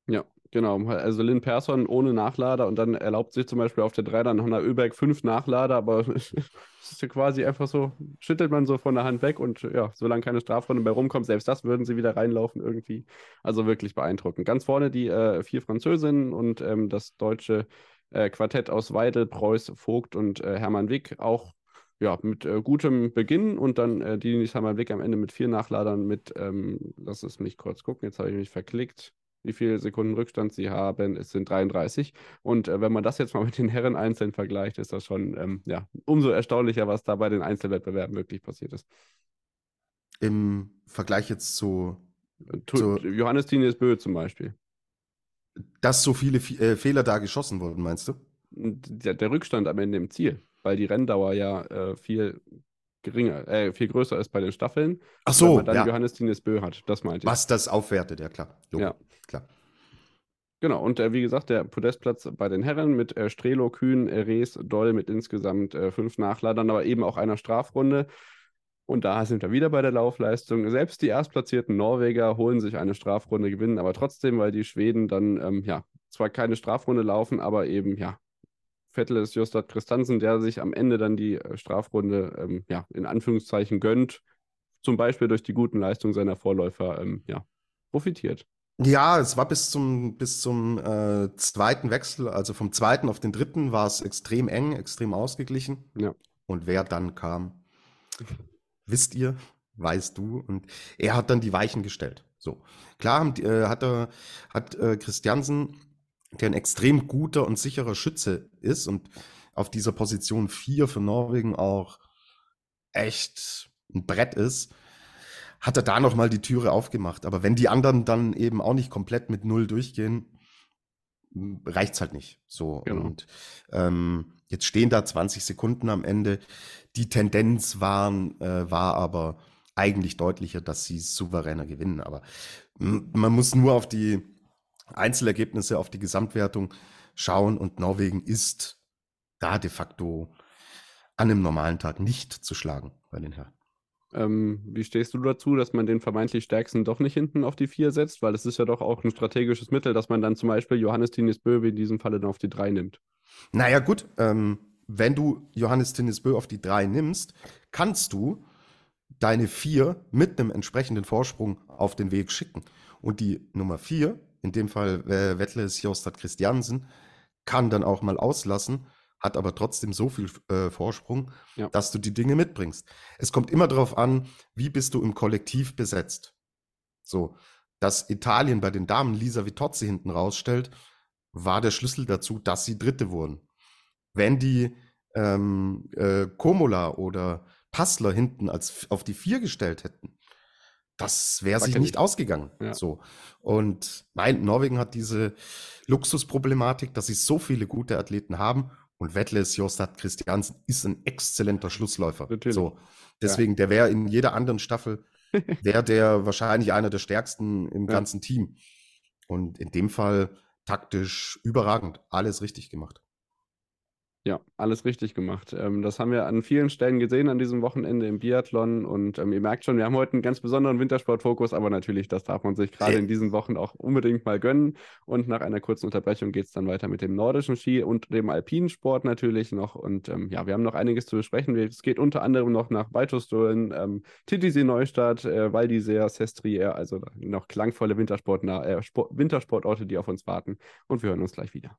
S1: Ja, genau. Also Lynn Persson ohne Nachlader und dann erlaubt sich zum Beispiel auf der 3 dann Hanna Oeberg fünf Nachlader, aber es ist ja quasi einfach so, schüttelt man so von der Hand weg und ja, solange keine Strafrunde bei rumkommt, selbst das würden sie wieder reinlaufen irgendwie. Also wirklich beeindruckend. Ganz vorne die äh, vier Französinnen und ähm, das deutsche äh, Quartett aus Weidel, Preuß, Vogt und äh, Hermann Wick auch ja, mit äh, gutem Beginn und dann äh, Dinis Hermann Wick am Ende mit vier Nachladern mit, ähm, lass es mich kurz gucken, jetzt habe ich mich verklickt, wie viele Sekunden Rückstand sie haben. Es sind 33. Und äh, wenn man das jetzt mal mit den Herren einzeln vergleicht, ist das schon ähm, ja, umso erstaunlicher, was da bei den Einzelwettbewerben wirklich passiert ist.
S2: Im Vergleich jetzt zu,
S1: zu Johannes Tinius Bö zum Beispiel
S2: dass so viele äh, Fehler da geschossen wurden, meinst du?
S1: Der, der, Rückstand am Ende im Ziel, weil die Renndauer ja äh, viel geringer, äh, viel größer ist bei den Staffeln.
S2: Ach so,
S1: weil man dann
S2: ja.
S1: Johannes Dines Bö hat. Das meinte ich.
S2: Was das aufwertet, ja klar. Logo,
S1: Ja. Genau, und äh, wie gesagt, der Podestplatz bei den Herren mit äh, Strelo, Kühn, äh, Rees, Doll mit insgesamt äh, fünf Nachladern, aber eben auch einer Strafrunde. Und da sind wir wieder bei der Laufleistung. Selbst die erstplatzierten Norweger holen sich eine Strafrunde, gewinnen aber trotzdem, weil die Schweden dann, ähm, ja, zwar keine Strafrunde laufen, aber eben, ja, Vettel ist Jostad Christansen, der sich am Ende dann die äh, Strafrunde, ähm, ja, in Anführungszeichen gönnt, zum Beispiel durch die guten Leistungen seiner Vorläufer, ähm, ja, profitiert.
S2: Ja, es war bis zum, bis zum äh, zweiten Wechsel, also vom zweiten auf den dritten, war es extrem eng, extrem ausgeglichen.
S1: Ja.
S2: Und wer dann kam, wisst ihr, weißt du. Und er hat dann die Weichen gestellt. So. Klar haben äh, hat er, hat äh, Christiansen, der ein extrem guter und sicherer Schütze ist und auf dieser Position 4 für Norwegen auch echt ein Brett ist, hat er da nochmal die Türe aufgemacht. Aber wenn die anderen dann eben auch nicht komplett mit Null durchgehen, reicht's halt nicht. So.
S1: Genau.
S2: Und ähm, jetzt stehen da 20 Sekunden am Ende. Die Tendenz waren, äh, war aber eigentlich deutlicher, dass sie souveräner gewinnen. Aber m- man muss nur auf die Einzelergebnisse, auf die Gesamtwertung schauen und Norwegen ist da de facto an einem normalen Tag nicht zu schlagen bei den Herren.
S1: Ähm, wie stehst du dazu, dass man den vermeintlich stärksten doch nicht hinten auf die 4 setzt? Weil es ist ja doch auch ein strategisches Mittel, dass man dann zum Beispiel Johannes Tinis Böwe in diesem Falle dann auf die 3 nimmt.
S2: Naja, gut, ähm, wenn du Johannes Tinnisbö auf die drei nimmst, kannst du deine vier mit einem entsprechenden Vorsprung auf den Weg schicken. Und die Nummer vier, in dem Fall äh, Wettles Jostad Christiansen, kann dann auch mal auslassen, hat aber trotzdem so viel äh, Vorsprung,
S1: Ja.
S2: dass du die Dinge mitbringst. Es kommt immer darauf an, wie bist du im Kollektiv besetzt. So, dass Italien bei den Damen Lisa Vitozzi hinten rausstellt, war der Schlüssel dazu, dass sie Dritte wurden. Wenn die ähm, äh, Komola oder Passler hinten als auf die Vier gestellt hätten, das wäre sich nicht ausgegangen.
S1: Ja.
S2: So. Und nein, Norwegen hat diese Luxusproblematik, dass sie so viele gute Athleten haben. Und Wettles Jostad Christiansen ist ein exzellenter Schlussläufer.
S1: Natürlich.
S2: So. Deswegen, der wäre in jeder anderen Staffel, wäre der wahrscheinlich einer der stärksten im
S1: Ja.
S2: ganzen Team. Und in dem Fall taktisch überragend. Alles richtig gemacht.
S1: Ja, alles richtig gemacht. Ähm, das haben wir an vielen Stellen gesehen an diesem Wochenende im Biathlon. Und ähm, ihr merkt schon, wir haben heute einen ganz besonderen Wintersportfokus, aber natürlich, das darf man sich gerade in diesen Wochen auch unbedingt mal gönnen. Und nach einer kurzen Unterbrechung geht es dann weiter mit dem nordischen Ski und dem alpinen Sport natürlich noch. Und ähm, ja, wir haben noch einiges zu besprechen. Es geht unter anderem noch nach Beitostollen, ähm, Titisee Neustadt, äh, Val d'Isère, Sestriere, also noch klangvolle Wintersport äh, Sport Wintersportorte, die auf uns warten. Und wir hören uns gleich wieder.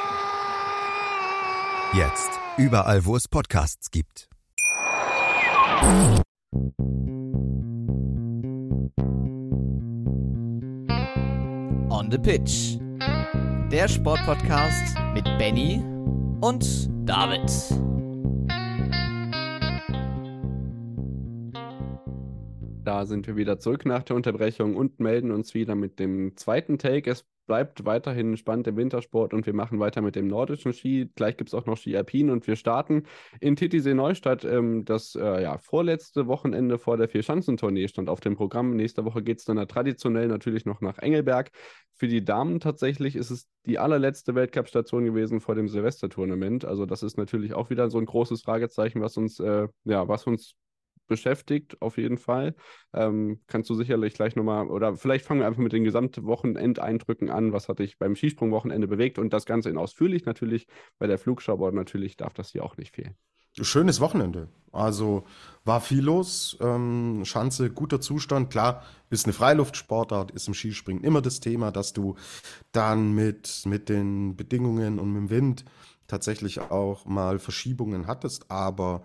S3: Jetzt überall, wo es Podcasts gibt.
S4: On the Pitch. Der Sportpodcast mit Benny und David.
S1: Da sind wir wieder zurück nach der Unterbrechung und melden uns wieder mit dem zweiten Take. Es bleibt weiterhin spannend im Wintersport und wir machen weiter mit dem nordischen Ski. Gleich gibt es auch noch Ski Alpin und wir starten in Titisee Neustadt. Ähm, das äh, ja, vorletzte Wochenende vor der Vierschanzentournee stand auf dem Programm. Nächste Woche geht es dann traditionell natürlich noch nach Engelberg. Für die Damen tatsächlich ist es die allerletzte Weltcup-Station gewesen vor dem Silvestertournament. Also das ist natürlich auch wieder so ein großes Fragezeichen, was uns, äh, ja, was uns beschäftigt, auf jeden Fall. Ähm, kannst du sicherlich gleich nochmal, oder vielleicht fangen wir einfach mit den Gesamtwochenendeindrücken an. Was hat dich beim Skisprungwochenende bewegt? Und das Ganze in ausführlich natürlich bei der Flugschau, natürlich darf das hier auch nicht fehlen.
S2: Schönes Wochenende. Also war viel los. Ähm, Schanze, guter Zustand. Klar, ist eine Freiluftsportart, ist im Skispringen immer das Thema, dass du dann mit, mit den Bedingungen und mit dem Wind tatsächlich auch mal Verschiebungen hattest. Aber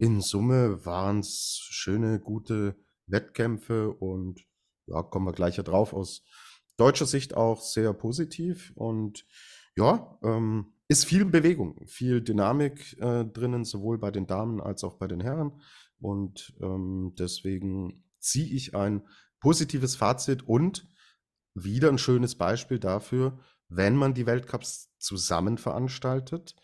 S2: in Summe waren es schöne, gute Wettkämpfe und ja, kommen wir gleich ja drauf, aus deutscher Sicht auch sehr positiv und ja, ähm, ist viel Bewegung, viel Dynamik äh, drinnen, sowohl bei den Damen als auch bei den Herren. Und ähm, deswegen ziehe ich ein positives Fazit und wieder ein schönes Beispiel dafür, wenn man die Weltcups zusammen veranstaltet,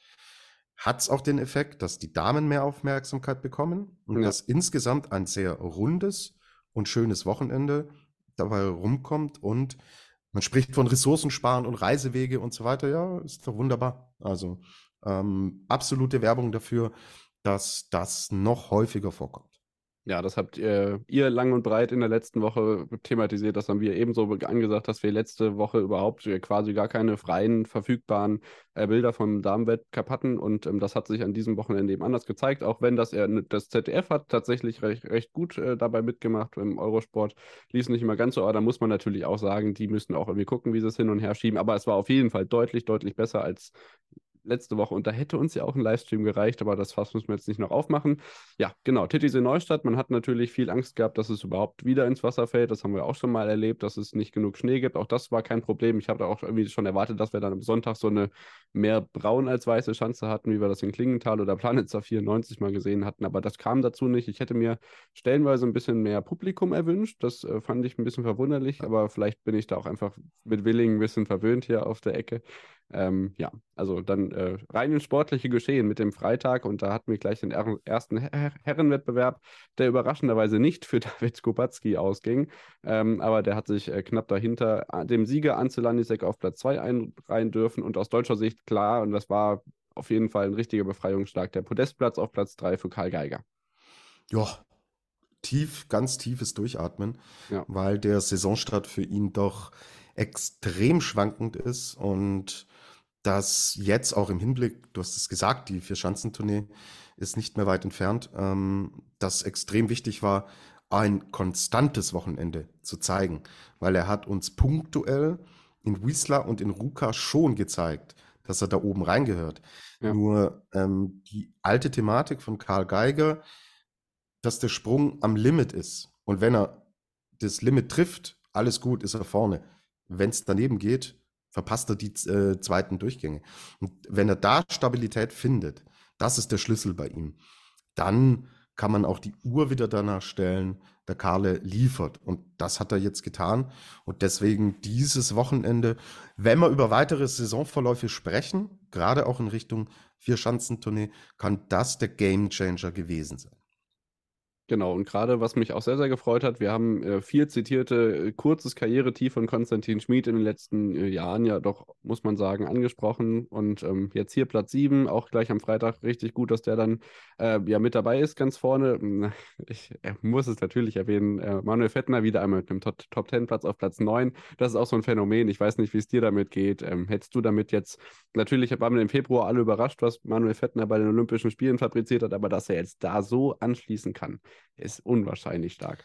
S2: hat es auch den Effekt, dass die Damen mehr Aufmerksamkeit bekommen und
S1: Ja.
S2: dass insgesamt ein sehr rundes und schönes Wochenende dabei rumkommt und man spricht von Ressourcensparen und Reisewege und so weiter. Ja, ist doch wunderbar. Also ähm, absolute Werbung dafür, dass das noch häufiger vorkommt.
S1: Ja, das habt ihr, ihr lang und breit in der letzten Woche thematisiert. Das haben wir ebenso be- angesagt, dass wir letzte Woche überhaupt äh, quasi gar keine freien, verfügbaren äh, Bilder vom Damenwettcup hatten. Und ähm, das hat sich an diesem Wochenende eben anders gezeigt. Auch wenn das, äh, das ZDF hat tatsächlich recht, recht gut äh, dabei mitgemacht. Im Eurosport lief es nicht immer ganz so, aber da muss man natürlich auch sagen, die müssen auch irgendwie gucken, wie sie es hin und her schieben. Aber es war auf jeden Fall deutlich, deutlich besser als letzte Woche und da hätte uns ja auch ein Livestream gereicht, aber das Fass müssen wir jetzt nicht noch aufmachen. Ja, genau, Titisee Neustadt, man hat natürlich viel Angst gehabt, dass es überhaupt wieder ins Wasser fällt, das haben wir auch schon mal erlebt, dass es nicht genug Schnee gibt, auch das war kein Problem. Ich habe da auch irgendwie schon erwartet, dass wir dann am Sonntag so eine mehr braun als weiße Schanze hatten, wie wir das in Klingenthal oder Planitzer 94 mal gesehen hatten, aber das kam dazu nicht. Ich hätte mir stellenweise ein bisschen mehr Publikum erwünscht, das äh, fand ich ein bisschen verwunderlich, aber vielleicht bin ich da auch einfach mit Willingen ein bisschen verwöhnt hier auf der Ecke. Ähm, ja, also dann äh, rein ins sportliche Geschehen mit dem Freitag und da hatten wir gleich den er ersten Her Herrenwettbewerb, der überraschenderweise nicht für David Kubacki ausging, ähm, aber der hat sich äh, knapp dahinter äh, dem Sieger Lanisek auf Platz 2 einreihen dürfen und aus deutscher Sicht klar, und das war auf jeden Fall ein richtiger Befreiungsschlag, der Podestplatz auf Platz 3 für Karl Geiger.
S2: Ja, tief, ganz tiefes Durchatmen,
S1: Ja.
S2: weil der Saisonstart für ihn doch extrem schwankend ist und das jetzt auch im Hinblick, du hast es gesagt, die Vier-Schanzentournee ist nicht mehr weit entfernt, ähm, das extrem wichtig war, ein konstantes Wochenende zu zeigen, weil er hat uns punktuell in Wiesla und in Ruka schon gezeigt, dass er da oben reingehört.
S1: Ja.
S2: Nur ähm, die alte Thematik von Karl Geiger, dass der Sprung am Limit ist. Und wenn er das Limit trifft, alles gut, ist er vorne. Wenn es daneben geht, verpasst er die äh, zweiten Durchgänge. Und wenn er da Stabilität findet, das ist der Schlüssel bei ihm, dann kann man auch die Uhr wieder danach stellen, der Karle liefert. Und das hat er jetzt getan. Und deswegen dieses Wochenende, wenn wir über weitere Saisonverläufe sprechen, gerade auch in Richtung Vier-Schanzentournee, kann das der Gamechanger gewesen sein.
S1: Genau, und gerade was mich auch sehr, sehr gefreut hat, wir haben äh, viel zitierte äh, kurzes Karrieretief von Konstantin Schmid in den letzten äh, Jahren ja doch, muss man sagen, angesprochen. Und ähm, jetzt hier Platz 7, auch gleich am Freitag richtig gut, dass der dann äh, ja mit dabei ist, ganz vorne. Ich muss es natürlich erwähnen, äh, Manuel Fettner wieder einmal mit einem Top, Top 10 Platz auf Platz 9. Das ist auch so ein Phänomen. Ich weiß nicht, wie es dir damit geht. Ähm, hättest du damit jetzt, natürlich waren wir im Februar alle überrascht, was Manuel Fettner bei den Olympischen Spielen fabriziert hat, aber dass er jetzt da so anschließen kann ist unwahrscheinlich stark.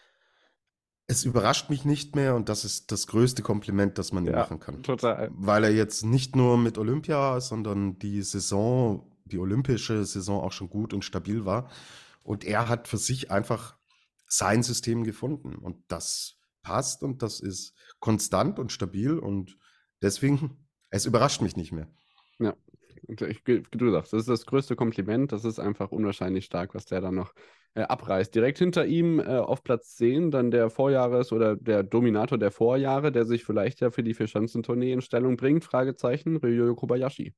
S2: Es überrascht mich nicht mehr und das ist das größte Kompliment, das man ihm
S1: Ja,
S2: machen kann.
S1: total.
S2: Weil er jetzt nicht nur mit Olympia, sondern die Saison, die olympische Saison auch schon gut und stabil war. Und er hat für sich einfach sein System gefunden. Und das passt und das ist konstant und stabil. Und deswegen, es überrascht mich nicht mehr.
S1: Ja, ich, du sagst, das ist das größte Kompliment. Das ist einfach unwahrscheinlich stark, was der dann noch äh, abreißt. Direkt hinter ihm äh, auf Platz 10 dann der Vorjahres- oder der Dominator der Vorjahre, der sich vielleicht ja für die Vierschanzentournee in Stellung bringt, Fragezeichen, Ryoyo Kobayashi.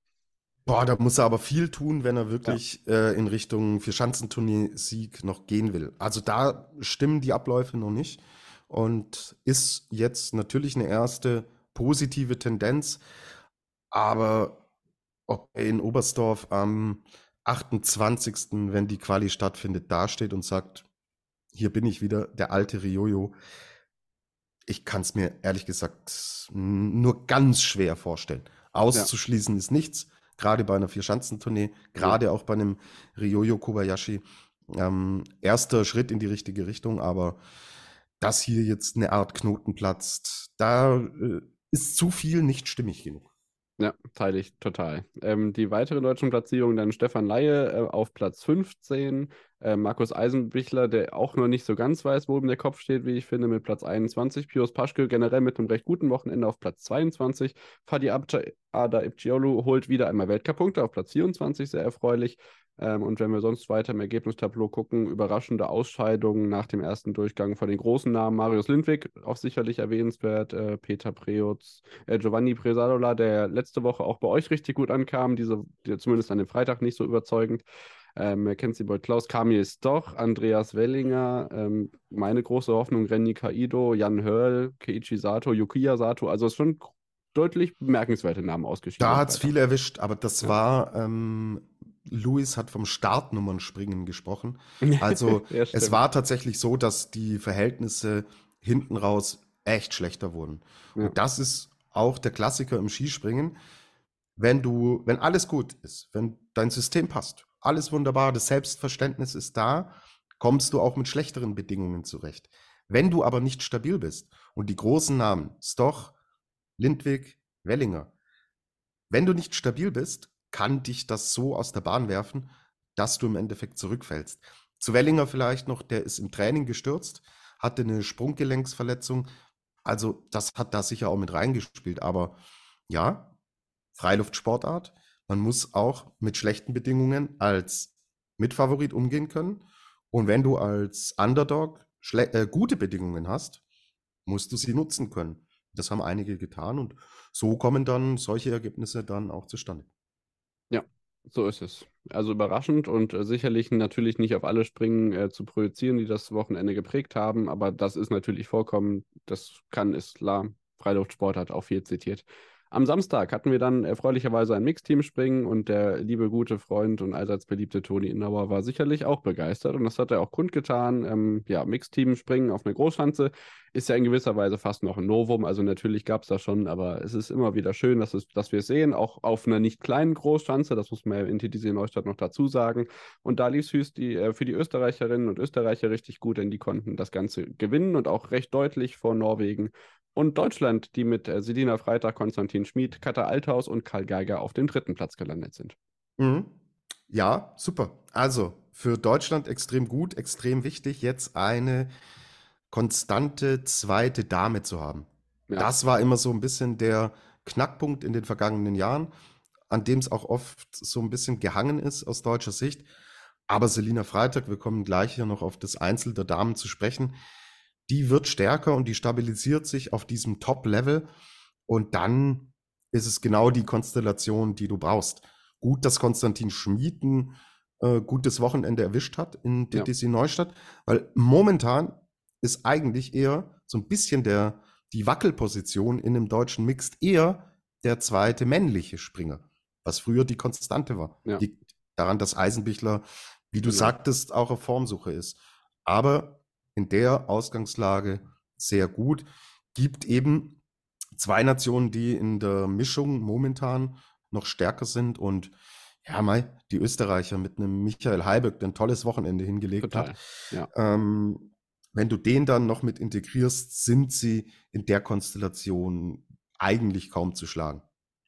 S2: Boah, da muss er aber viel tun, wenn er wirklich äh, in Richtung Vierschanzentournee-Sieg noch gehen will. Also da stimmen die Abläufe noch nicht und ist jetzt natürlich eine erste positive Tendenz. Aber ob er in Oberstdorf am 28., wenn die Quali stattfindet, dasteht und sagt, hier bin ich wieder, der alte Riojo, ich kann es mir ehrlich gesagt nur ganz schwer vorstellen. Auszuschließen ist nichts, gerade bei einer Vierschanzentournee, gerade auch bei einem Ryoyo Kobayashi. Ähm, erster Schritt in die richtige Richtung, aber dass hier jetzt eine Art Knoten platzt, da äh, ist zu viel nicht stimmig genug.
S1: Ja, teile ich total. Ähm, die weiteren deutschen Platzierungen dann Stefan Laie äh, auf Platz 15, äh, Markus Eisenbichler, der auch noch nicht so ganz weiß, wo ihm der Kopf steht, wie ich finde, mit Platz 21, Pius Paschke generell mit einem recht guten Wochenende auf Platz 22, Fadi Ada Ipciolu holt wieder einmal Weltcup-Punkte auf Platz 24, sehr erfreulich. Ähm, und wenn wir sonst weiter im Ergebnistableau gucken, überraschende Ausscheidungen nach dem ersten Durchgang von den großen Namen. Marius Lindwig, auch sicherlich erwähnenswert, äh, Peter Preutz, äh, Giovanni Presadola, der letzte Woche auch bei euch richtig gut ankam, diese, die, zumindest an dem Freitag nicht so überzeugend. Ähm, Mackenzie Boyd Klaus, Kamil Stoch, Andreas Wellinger, ähm, meine große Hoffnung, Renny Kaido, Jan Hörl, Keiichi Sato, Yukiya Sato, also es schon deutlich bemerkenswerte Namen ausgeschieden.
S2: Da hat es viele erwischt, aber das ja. war ähm, Luis hat vom Startnummernspringen gesprochen. Also ja, es war tatsächlich so, dass die Verhältnisse hinten raus echt schlechter wurden. Ja. Und das ist auch der Klassiker im Skispringen. Wenn du, wenn alles gut ist, wenn dein System passt, alles wunderbar, das Selbstverständnis ist da, kommst du auch mit schlechteren Bedingungen zurecht. Wenn du aber nicht stabil bist und die großen Namen, Stoch, Lindwig, Wellinger, wenn du nicht stabil bist, kann dich das so aus der Bahn werfen, dass du im Endeffekt zurückfällst. Zu Wellinger vielleicht noch, der ist im Training gestürzt, hatte eine Sprunggelenksverletzung. Also das hat da sicher auch mit reingespielt. Aber ja, Freiluftsportart. Man muss auch mit schlechten Bedingungen als Mitfavorit umgehen können. Und wenn du als Underdog äh, gute Bedingungen hast, musst du sie nutzen können. Das haben einige getan und so kommen dann solche Ergebnisse dann auch zustande.
S1: So ist es. Also überraschend und äh, sicherlich natürlich nicht auf alle Springen äh, zu projizieren, die das Wochenende geprägt haben, aber das ist natürlich vollkommen, das kann, ist klar, Freiluftsport hat auch viel zitiert. Am Samstag hatten wir dann erfreulicherweise ein Mixteam springen und der liebe, gute Freund und allseits beliebte Toni Innauer war sicherlich auch begeistert und das hat er auch kundgetan. Ähm, ja, Mixteam springen auf eine Großschanze ist ja in gewisser Weise fast noch ein Novum. Also natürlich gab es das schon, aber es ist immer wieder schön, dass, es, dass wir es sehen, auch auf einer nicht kleinen Großschanze, das muss man ja in TTC Neustadt noch dazu sagen. Und da lief es äh, für die Österreicherinnen und Österreicher richtig gut, denn die konnten das Ganze gewinnen und auch recht deutlich vor Norwegen und Deutschland, die mit äh, Selina Freitag, Konstantin Schmid, Katha Althaus und Karl Geiger auf dem dritten Platz gelandet sind.
S2: Mhm. Ja, super. Also für Deutschland extrem gut, extrem wichtig, jetzt eine konstante zweite Dame zu haben. Ja. Das war immer so ein bisschen der Knackpunkt in den vergangenen Jahren, an dem es auch oft so ein bisschen gehangen ist aus deutscher Sicht. Aber Selina Freitag, wir kommen gleich hier noch auf das Einzel der Damen zu sprechen, die wird stärker und die stabilisiert sich auf diesem Top-Level. Und dann ist es genau die Konstellation, die du brauchst. Gut, dass Konstantin Schmieden äh, gutes Wochenende erwischt hat in DTC ja. Neustadt, weil momentan ist eigentlich eher so ein bisschen der, die Wackelposition in einem deutschen Mixed eher der zweite männliche Springer, was früher die Konstante war. Ja. Liegt daran, dass Eisenbichler, wie du genau. sagtest, auch auf Formsuche ist. Aber in der Ausgangslage sehr gut. Gibt eben zwei Nationen, die in der Mischung momentan noch stärker sind und ja, mal die Österreicher mit einem Michael Heiböck, der ein tolles Wochenende hingelegt Total, hat. Ja. Ähm, wenn du den dann noch mit integrierst, sind sie in der Konstellation eigentlich kaum zu schlagen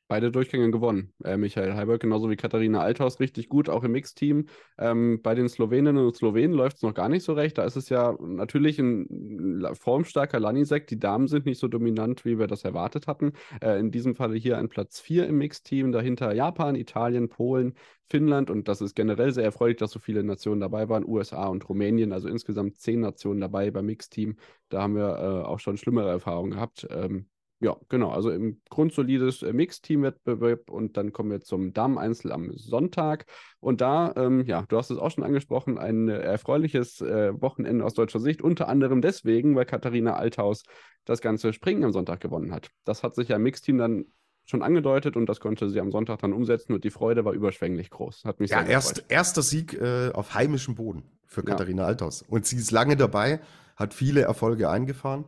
S1: beide Durchgänge gewonnen. Äh, Michael Heiberg genauso wie Katharina Althaus richtig gut, auch im Mixteam. Ähm, bei den Sloweninnen und Slowenen läuft es noch gar nicht so recht. Da ist es ja natürlich ein formstarker Lanisek. Die Damen sind nicht so dominant, wie wir das erwartet hatten. Äh, in diesem Falle hier ein Platz 4 im Mixteam, dahinter Japan, Italien, Polen, Finnland und das ist generell sehr erfreulich, dass so viele Nationen dabei waren, USA und Rumänien, also insgesamt zehn Nationen dabei beim Mixteam. Da haben wir äh, auch schon schlimmere Erfahrungen gehabt. Ähm, ja, genau. Also im grundsolides äh, Mix-Team-Wettbewerb und dann kommen wir zum Damen-Einzel am Sonntag. Und da, ähm, ja, du hast es auch schon angesprochen, ein äh, erfreuliches äh, Wochenende aus deutscher Sicht. Unter anderem deswegen, weil Katharina Althaus das ganze Springen am Sonntag gewonnen hat. Das hat sich ja im Mix-Team dann schon angedeutet und das konnte sie am Sonntag dann umsetzen und die Freude war überschwänglich groß. Hat mich
S2: ja, erst, erster Sieg äh, auf heimischem Boden für Katharina ja. Althaus. Und sie ist lange dabei, hat viele Erfolge eingefahren.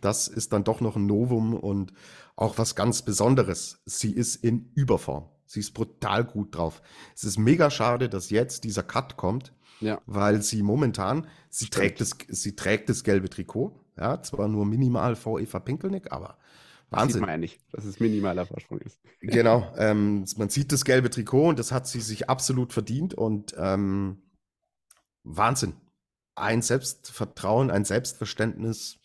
S2: Das ist dann doch noch ein Novum und auch was ganz Besonderes. Sie ist in Überform. Sie ist brutal gut drauf. Es ist mega schade, dass jetzt dieser Cut kommt, ja. weil sie momentan, sie trägt, das, sie trägt das gelbe Trikot. Ja, zwar nur minimal vor Eva Pinkelnick, aber
S1: Das
S2: Wahnsinn.
S1: sieht man ja nicht, dass es minimaler Vorsprung ist.
S2: Genau, ähm, man sieht das gelbe Trikot und das hat sie sich absolut verdient und ähm, Wahnsinn. Ein Selbstvertrauen, ein Selbstverständnis,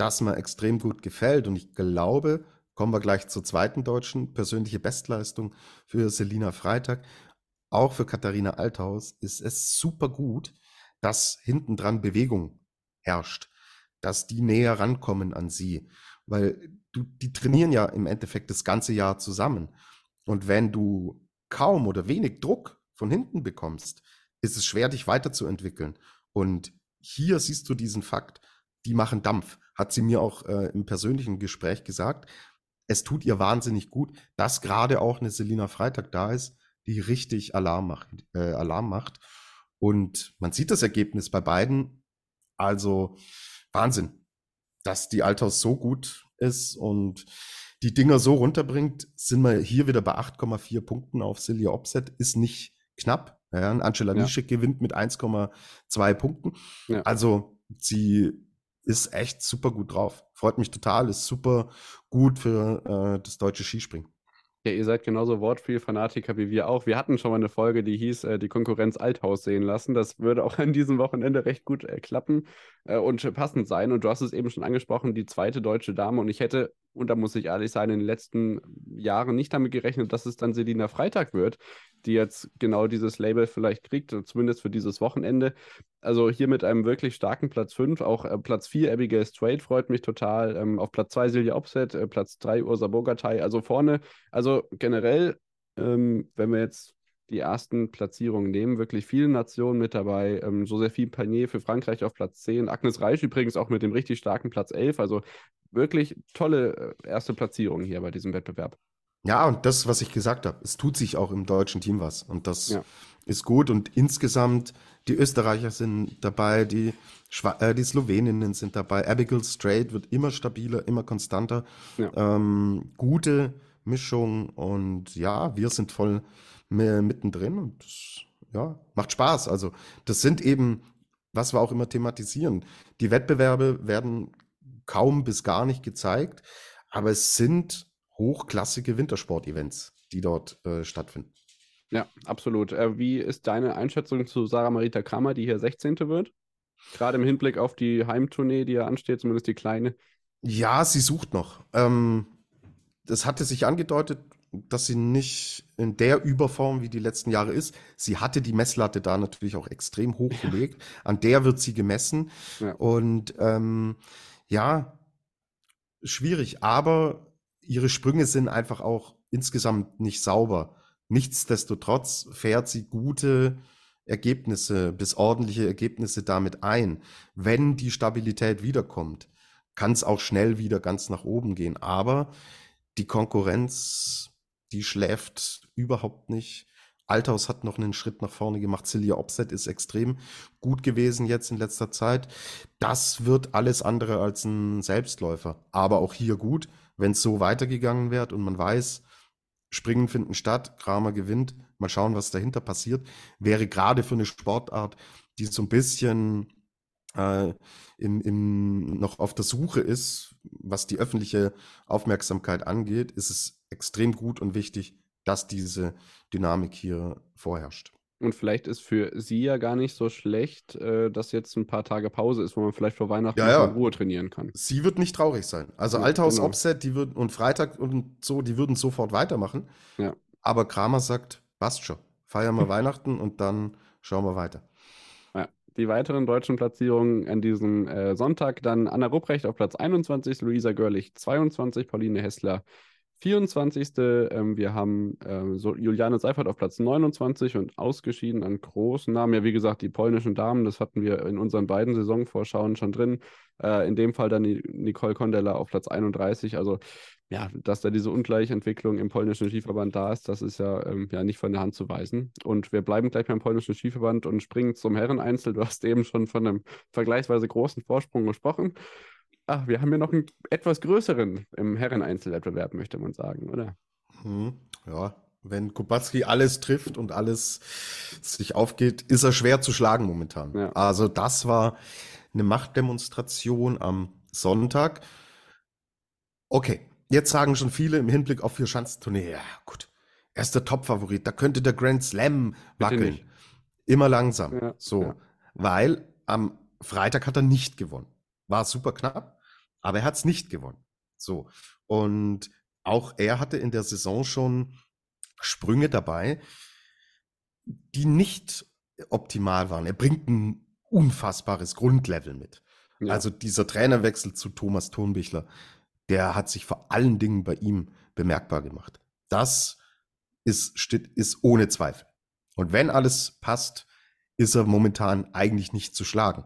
S2: das mir extrem gut gefällt und ich glaube, kommen wir gleich zur zweiten deutschen, persönliche Bestleistung für Selina Freitag. Auch für Katharina Althaus ist es super gut, dass hinten dran Bewegung herrscht, dass die näher rankommen an sie, weil du, die trainieren ja im Endeffekt das ganze Jahr zusammen. Und wenn du kaum oder wenig Druck von hinten bekommst, ist es schwer, dich weiterzuentwickeln. Und hier siehst du diesen Fakt, die machen Dampf, hat sie mir auch äh, im persönlichen Gespräch gesagt. Es tut ihr wahnsinnig gut, dass gerade auch eine Selina Freitag da ist, die richtig Alarm macht. Äh, Alarm macht. Und man sieht das Ergebnis bei beiden. Also Wahnsinn, dass die Althaus so gut ist und die Dinger so runterbringt, sind wir hier wieder bei 8,4 Punkten auf Silja Opset. Ist nicht knapp. Ja, Angela
S1: Ja.
S2: Nischek gewinnt mit 1,2 Punkten.
S1: Ja.
S2: Also sie ist echt super gut drauf. Freut mich total, ist super gut für äh, das deutsche Skispringen.
S1: Ja, ihr seid genauso Wortspiel-Fanatiker wie wir auch. Wir hatten schon mal eine Folge, die hieß äh, Die Konkurrenz Althaus sehen lassen. Das würde auch an diesem Wochenende recht gut äh, klappen äh, und passend sein. Und du hast es eben schon angesprochen, die zweite deutsche Dame. Und ich hätte, und da muss ich ehrlich sein, in den letzten Jahren nicht damit gerechnet, dass es dann Selina Freitag wird, die jetzt genau dieses Label vielleicht kriegt, zumindest für dieses Wochenende. Also hier mit einem wirklich starken Platz 5, auch äh, Platz 4 Abigail Strait freut mich total. Ähm, auf Platz 2 Silja Opset, äh, Platz 3 Ursa Bogatay. Also vorne, also generell, ähm, wenn wir jetzt die ersten Platzierungen nehmen, wirklich viele Nationen mit dabei. Ähm, Josephine Panier für Frankreich auf Platz 10, Agnes Reich übrigens auch mit dem richtig starken Platz 11. Also wirklich tolle äh, erste Platzierung hier bei diesem Wettbewerb.
S2: Ja, und das, was ich gesagt habe, es tut sich auch im deutschen Team was. Und das
S1: Ja.
S2: ist gut. Und insgesamt, die Österreicher sind dabei, die, Schwa äh, die Sloweninnen sind dabei. Abigail Strait wird immer stabiler, immer konstanter.
S1: Ja.
S2: Ähm, gute Mischung. Und ja, wir sind voll mi- mittendrin. Und das, ja, macht Spaß. Also, das sind eben, was wir auch immer thematisieren. Die Wettbewerbe werden kaum bis gar nicht gezeigt. Aber es sind hochklassige Wintersport-Events, die dort äh, stattfinden.
S1: Ja, absolut. Äh, wie ist deine Einschätzung zu Sarah Marita Kramer, die hier 16. wird? Gerade im Hinblick auf die Heimtournee, die ja ansteht, zumindest die kleine.
S2: Ja, sie sucht noch. Ähm, das hatte sich angedeutet, dass sie nicht in der Überform wie die letzten Jahre ist. Sie hatte die Messlatte da natürlich auch extrem hoch gelegt. An der wird sie gemessen.
S1: Ja.
S2: Und ähm, ja, schwierig. Aber ihre Sprünge sind einfach auch insgesamt nicht sauber. Nichtsdestotrotz fährt sie gute Ergebnisse bis ordentliche Ergebnisse damit ein. Wenn die Stabilität wiederkommt, kann es auch schnell wieder ganz nach oben gehen. Aber die Konkurrenz, die schläft überhaupt nicht. Althaus hat noch einen Schritt nach vorne gemacht. Celia Opset ist extrem gut gewesen jetzt in letzter Zeit. Das wird alles andere als ein Selbstläufer. Aber auch hier gut, wenn es so weitergegangen wird und man weiß, Springen finden statt, Kramer gewinnt, mal schauen, was dahinter passiert, wäre gerade für eine Sportart, die so ein bisschen äh, im, im, noch auf der Suche ist, was die öffentliche Aufmerksamkeit angeht, ist es extrem gut und wichtig, dass diese Dynamik hier vorherrscht.
S1: Und vielleicht ist für sie ja gar nicht so schlecht, äh, dass jetzt ein paar Tage Pause ist, wo man vielleicht vor Weihnachten
S2: Ja, ja.
S1: in Ruhe trainieren kann.
S2: Sie wird nicht traurig sein. Also
S1: Ja,
S2: Althaus,
S1: genau.
S2: Opset, die würden und Freitag und so, die würden sofort weitermachen.
S1: Ja.
S2: Aber Kramer sagt, passt schon. Feiern wir Weihnachten und dann schauen wir weiter.
S1: Die weiteren deutschen Platzierungen an diesem äh, Sonntag dann Anna Rupprecht auf Platz 21, Luisa Görlich 22, Pauline Hessler 24. Ähm, wir haben ähm, so Juliane Seifert auf Platz 29 und ausgeschieden an großen Namen. Ja, wie gesagt, die polnischen Damen, das hatten wir in unseren beiden Saisonvorschauen schon drin. Äh, in dem Fall dann Nicole Kondela auf Platz 31. Also ja, dass da diese Ungleichentwicklung im polnischen Skiverband da ist, das ist ja, ähm, ja nicht von der Hand zu weisen. Und wir bleiben gleich beim polnischen Skiverband und springen zum Herreneinzel. Du hast eben schon von einem vergleichsweise großen Vorsprung gesprochen. Ach, wir haben ja noch einen etwas größeren im Herreneinzelwettbewerb, möchte man sagen, oder?
S2: Hm, ja, wenn Kubacki alles trifft und alles sich aufgeht, ist er schwer zu schlagen momentan.
S1: Ja.
S2: Also das war eine Machtdemonstration am Sonntag. Okay, jetzt sagen schon viele im Hinblick auf vier Schanzentournee, ja gut, er ist der Top-Favorit, da könnte der Grand Slam wackeln. Immer langsam.
S1: Ja,
S2: so,
S1: ja.
S2: weil am Freitag hat er nicht gewonnen. War super knapp, aber er hat es nicht gewonnen. So, und auch er hatte in der Saison schon Sprünge dabei, die nicht optimal waren. Er bringt ein unfassbares Grundlevel mit.
S1: Ja.
S2: Also dieser Trainerwechsel zu Thomas Thunbichler, der hat sich vor allen Dingen bei ihm bemerkbar gemacht. Das ist, steht, ist ohne Zweifel. Und wenn alles passt, ist er momentan eigentlich nicht zu schlagen.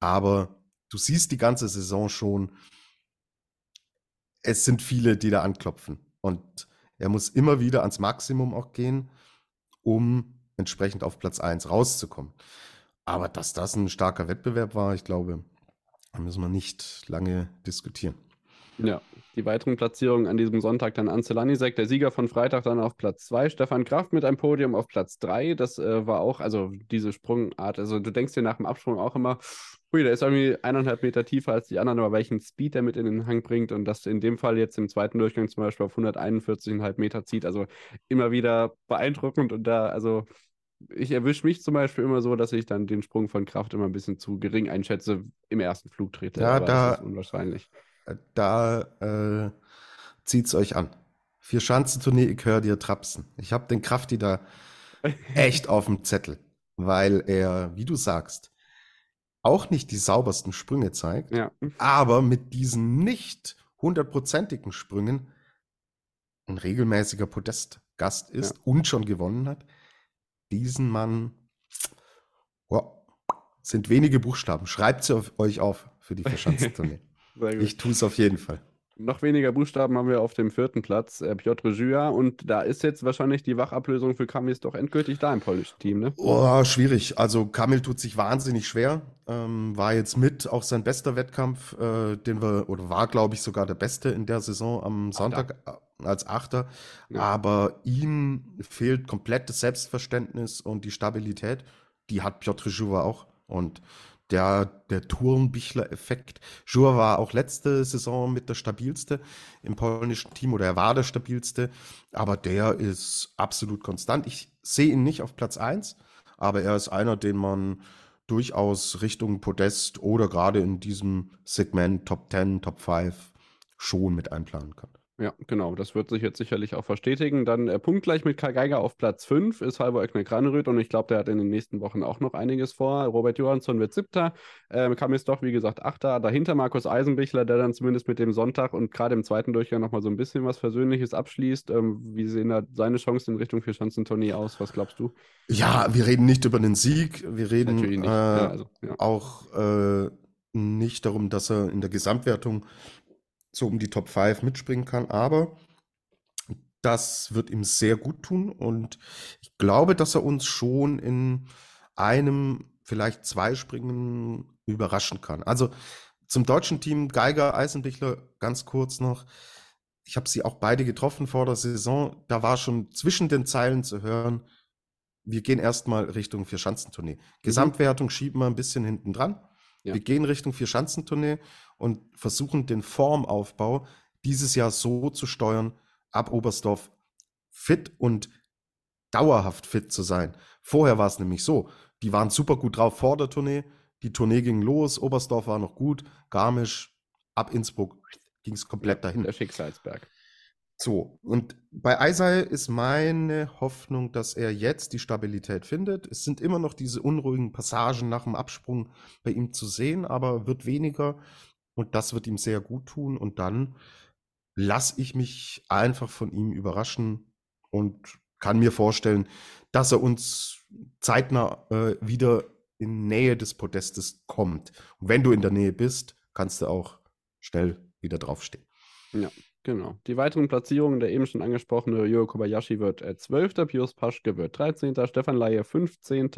S2: Aber du siehst die ganze Saison schon, es sind viele, die da anklopfen. Und er muss immer wieder ans Maximum auch gehen, um entsprechend auf Platz 1 rauszukommen. Aber dass das ein starker Wettbewerb war, ich glaube, da müssen wir nicht lange diskutieren.
S1: Ja, die weiteren Platzierungen an diesem Sonntag dann Ansel Lanisek, der Sieger von Freitag, dann auf Platz 2. Stefan Kraft mit einem Podium auf Platz 3. Das äh, war auch, also diese Sprungart, also du denkst dir nach dem Absprung auch immer, hui, der ist irgendwie eineinhalb Meter tiefer als die anderen, aber welchen Speed der mit in den Hang bringt und das in dem Fall jetzt im zweiten Durchgang zum Beispiel auf 141,5 Meter zieht, also immer wieder beeindruckend und da, also ich erwische mich zum Beispiel immer so, dass ich dann den Sprung von Kraft immer ein bisschen zu gering einschätze im ersten Flug trete.
S2: Ja, da-
S1: das ist unwahrscheinlich.
S2: Da äh, zieht's euch an. Vier Schanzentournee, ich höre dir trapsen. Ich habe den Krafti da echt auf dem Zettel, weil er, wie du sagst, auch nicht die saubersten Sprünge zeigt,
S1: Ja,
S2: aber mit diesen nicht hundertprozentigen Sprüngen ein regelmäßiger Podestgast ist und schon gewonnen hat. Diesen Mann ja, sind wenige Buchstaben. Schreibt sie auf, euch auf für die Verschanzentournee. ich tue es auf jeden Fall.
S1: Noch weniger Buchstaben haben wir auf dem vierten Platz, äh, Piotr Jua. Und da ist jetzt wahrscheinlich die Wachablösung für Kamis doch endgültig da im polnischen Team, ne?
S2: Oh, schwierig. Also Kamil tut sich wahnsinnig schwer. Ähm, war jetzt mit auch sein bester Wettkampf, äh, den wir, oder war, glaube ich, sogar der beste in der Saison am Sonntag äh, als Achter.
S1: Ja.
S2: Aber ihm fehlt komplett das Selbstverständnis und die Stabilität. Die hat Piotr Żuwa auch. Und der, der Turnbichler-Effekt. Żuwa war auch letzte Saison mit der stabilste im polnischen Team oder er war der stabilste. Aber der ist absolut konstant. Ich sehe ihn nicht auf Platz 1, aber er ist einer, den man durchaus Richtung Podest oder gerade in diesem Segment Top 10, Top 5 schon mit einplanen kann.
S1: Ja, genau. Das wird sich jetzt sicherlich auch verstetigen. Dann äh, punktgleich mit Karl Geiger auf Platz 5 ist Halvor Eckner Graneröd und ich glaube, der hat in den nächsten Wochen auch noch einiges vor. Robert Johansson wird siebter, ähm, kam jetzt doch, wie gesagt, achter. Dahinter Markus Eisenbichler, der dann zumindest mit dem Sonntag und gerade im zweiten Durchgang nochmal so ein bisschen was Versöhnliches abschließt. Ähm, wie sehen da seine Chancen in Richtung Vierschanzentournee aus? Was glaubst du?
S2: Ja, wir reden nicht über den Sieg, wir reden
S1: nicht.
S2: Äh,
S1: ja, also, ja.
S2: auch äh, nicht darum, dass er in der Gesamtwertung so um die Top 5 mitspringen kann, aber das wird ihm sehr gut tun und ich glaube, dass er uns schon in einem, vielleicht zwei Springen überraschen kann. Also zum deutschen Team Geiger, Eisenbichler, ganz kurz noch. Ich habe sie auch beide getroffen vor der Saison. Da war schon zwischen den Zeilen zu hören, wir gehen erstmal Richtung Vierschanzentournee. Gesamtwertung schieben wir ein bisschen hinten dran.
S1: Ja.
S2: Wir gehen Richtung Vierschanzentournee und versuchen den Formaufbau dieses Jahr so zu steuern, ab Oberstdorf fit und dauerhaft fit zu sein. Vorher war es nämlich so, die waren super gut drauf vor der Tournee, die Tournee ging los, Oberstdorf war noch gut, Garmisch, ab Innsbruck ging es komplett dahin.
S1: Der Schicksalsberg.
S2: So, und bei Eisei ist meine Hoffnung, dass er jetzt die Stabilität findet. Es sind immer noch diese unruhigen Passagen nach dem Absprung bei ihm zu sehen, aber wird weniger und das wird ihm sehr gut tun. Und dann lasse ich mich einfach von ihm überraschen und kann mir vorstellen, dass er uns zeitnah äh, wieder in Nähe des Podestes kommt. Und wenn du in der Nähe bist, kannst du auch schnell wieder draufstehen.
S1: Genau. Die weiteren Platzierungen, der eben schon angesprochene Ryo Kobayashi wird äh, 12., Pius Paschke wird 13., Stefan Laie 15.,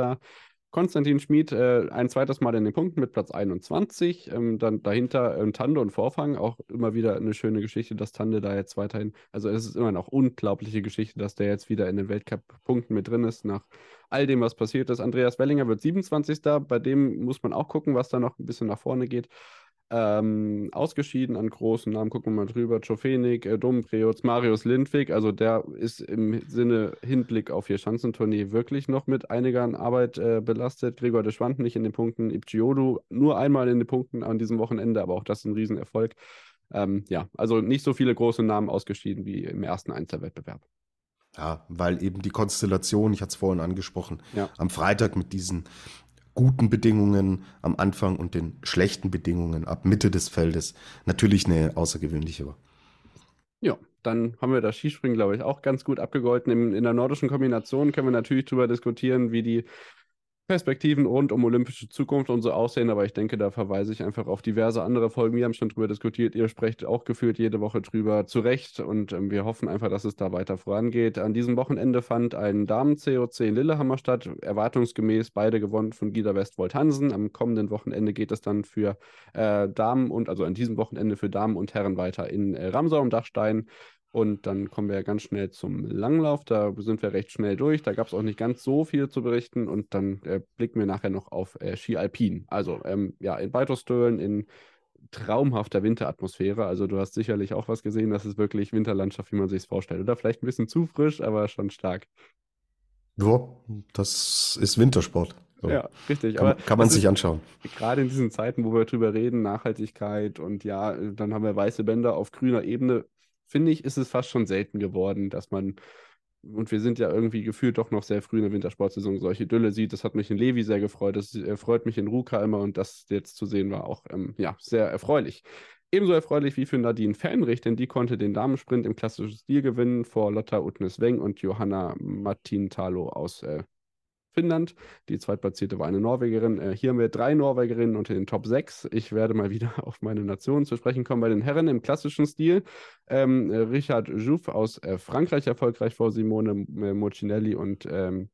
S1: Konstantin Schmid äh, ein zweites Mal in den Punkten mit Platz 21, ähm, dann dahinter ähm, Tande und Vorfang, auch immer wieder eine schöne Geschichte, dass Tande da jetzt weiterhin, also es ist immer noch unglaubliche Geschichte, dass der jetzt wieder in den Weltcup-Punkten mit drin ist, nach all dem, was passiert ist. Andreas Wellinger wird 27., bei dem muss man auch gucken, was da noch ein bisschen nach vorne geht. Ähm, ausgeschieden an großen Namen. Gucken wir mal drüber. Czofenik, äh, Dompreoz, Marius Lindwig. Also der ist im Sinne Hinblick auf ihr Schanzentournee wirklich noch mit einiger Arbeit äh, belastet. Gregor de Schwand nicht in den Punkten. Ipchiodu nur einmal in den Punkten an diesem Wochenende, aber auch das ist ein Riesenerfolg. Ähm, ja, also nicht so viele große Namen ausgeschieden wie im ersten Einzelwettbewerb.
S2: Ja, weil eben die Konstellation, ich hatte es vorhin angesprochen,
S1: Ja.
S2: am Freitag mit diesen guten Bedingungen am Anfang und den schlechten Bedingungen ab Mitte des Feldes natürlich eine außergewöhnliche war.
S1: Ja, dann haben wir das Skispringen, glaube ich, auch ganz gut abgegolten. In, in der nordischen Kombination können wir natürlich darüber diskutieren, wie die Perspektiven rund um olympische Zukunft und so aussehen, aber ich denke, da verweise ich einfach auf diverse andere Folgen. Wir haben schon drüber diskutiert, ihr sprecht auch gefühlt jede Woche drüber zu Recht und ähm, wir hoffen einfach, dass es da weiter vorangeht. An diesem Wochenende fand ein Damen-COC in Lillehammer statt, erwartungsgemäß beide gewonnen von Gida Westwold Hansen. Am kommenden Wochenende geht es dann für äh, Damen und, also an diesem Wochenende für Damen und Herren weiter in äh, Ramsau am Dachstein. Und dann kommen wir ganz schnell zum Langlauf. Da sind wir recht schnell durch. Da gab es auch nicht ganz so viel zu berichten. Und dann äh, blicken wir nachher noch auf äh, Ski Alpin. Also ähm, ja, in Beitostölen in traumhafter Winteratmosphäre. Also du hast sicherlich auch was gesehen. Das ist wirklich Winterlandschaft, wie man sich es vorstellt. Oder vielleicht ein bisschen zu frisch, aber schon stark.
S2: Ja, das ist Wintersport. So.
S1: Ja, richtig.
S2: Kann,
S1: aber
S2: man- kann man sich
S1: ist-
S2: anschauen.
S1: gerade in diesen Zeiten, wo wir drüber reden, Nachhaltigkeit und ja, dann haben wir weiße Bänder auf grüner Ebene, finde ich, ist es fast schon selten geworden, dass man, und wir sind ja irgendwie gefühlt doch noch sehr früh in der Wintersportsaison, solche Dülle sieht. Das hat mich in Levi sehr gefreut, das äh, freut mich in Ruka immer und das jetzt zu sehen war auch ähm, ja, sehr erfreulich. Ebenso erfreulich wie für Nadine Fähnrich, denn die konnte den Damensprint im klassischen Stil gewinnen vor Lotta Utnes-Weng und Johanna Martintalo aus äh, Finnland. Die zweitplatzierte war eine Norwegerin. Äh, hier haben wir drei Norwegerinnen unter den Top 6. Ich werde mal wieder auf meine Nation zu sprechen kommen bei den Herren im klassischen Stil. Ähm, äh, Richard Jouf aus äh, Frankreich erfolgreich vor Simone äh, Mocinelli und ähm,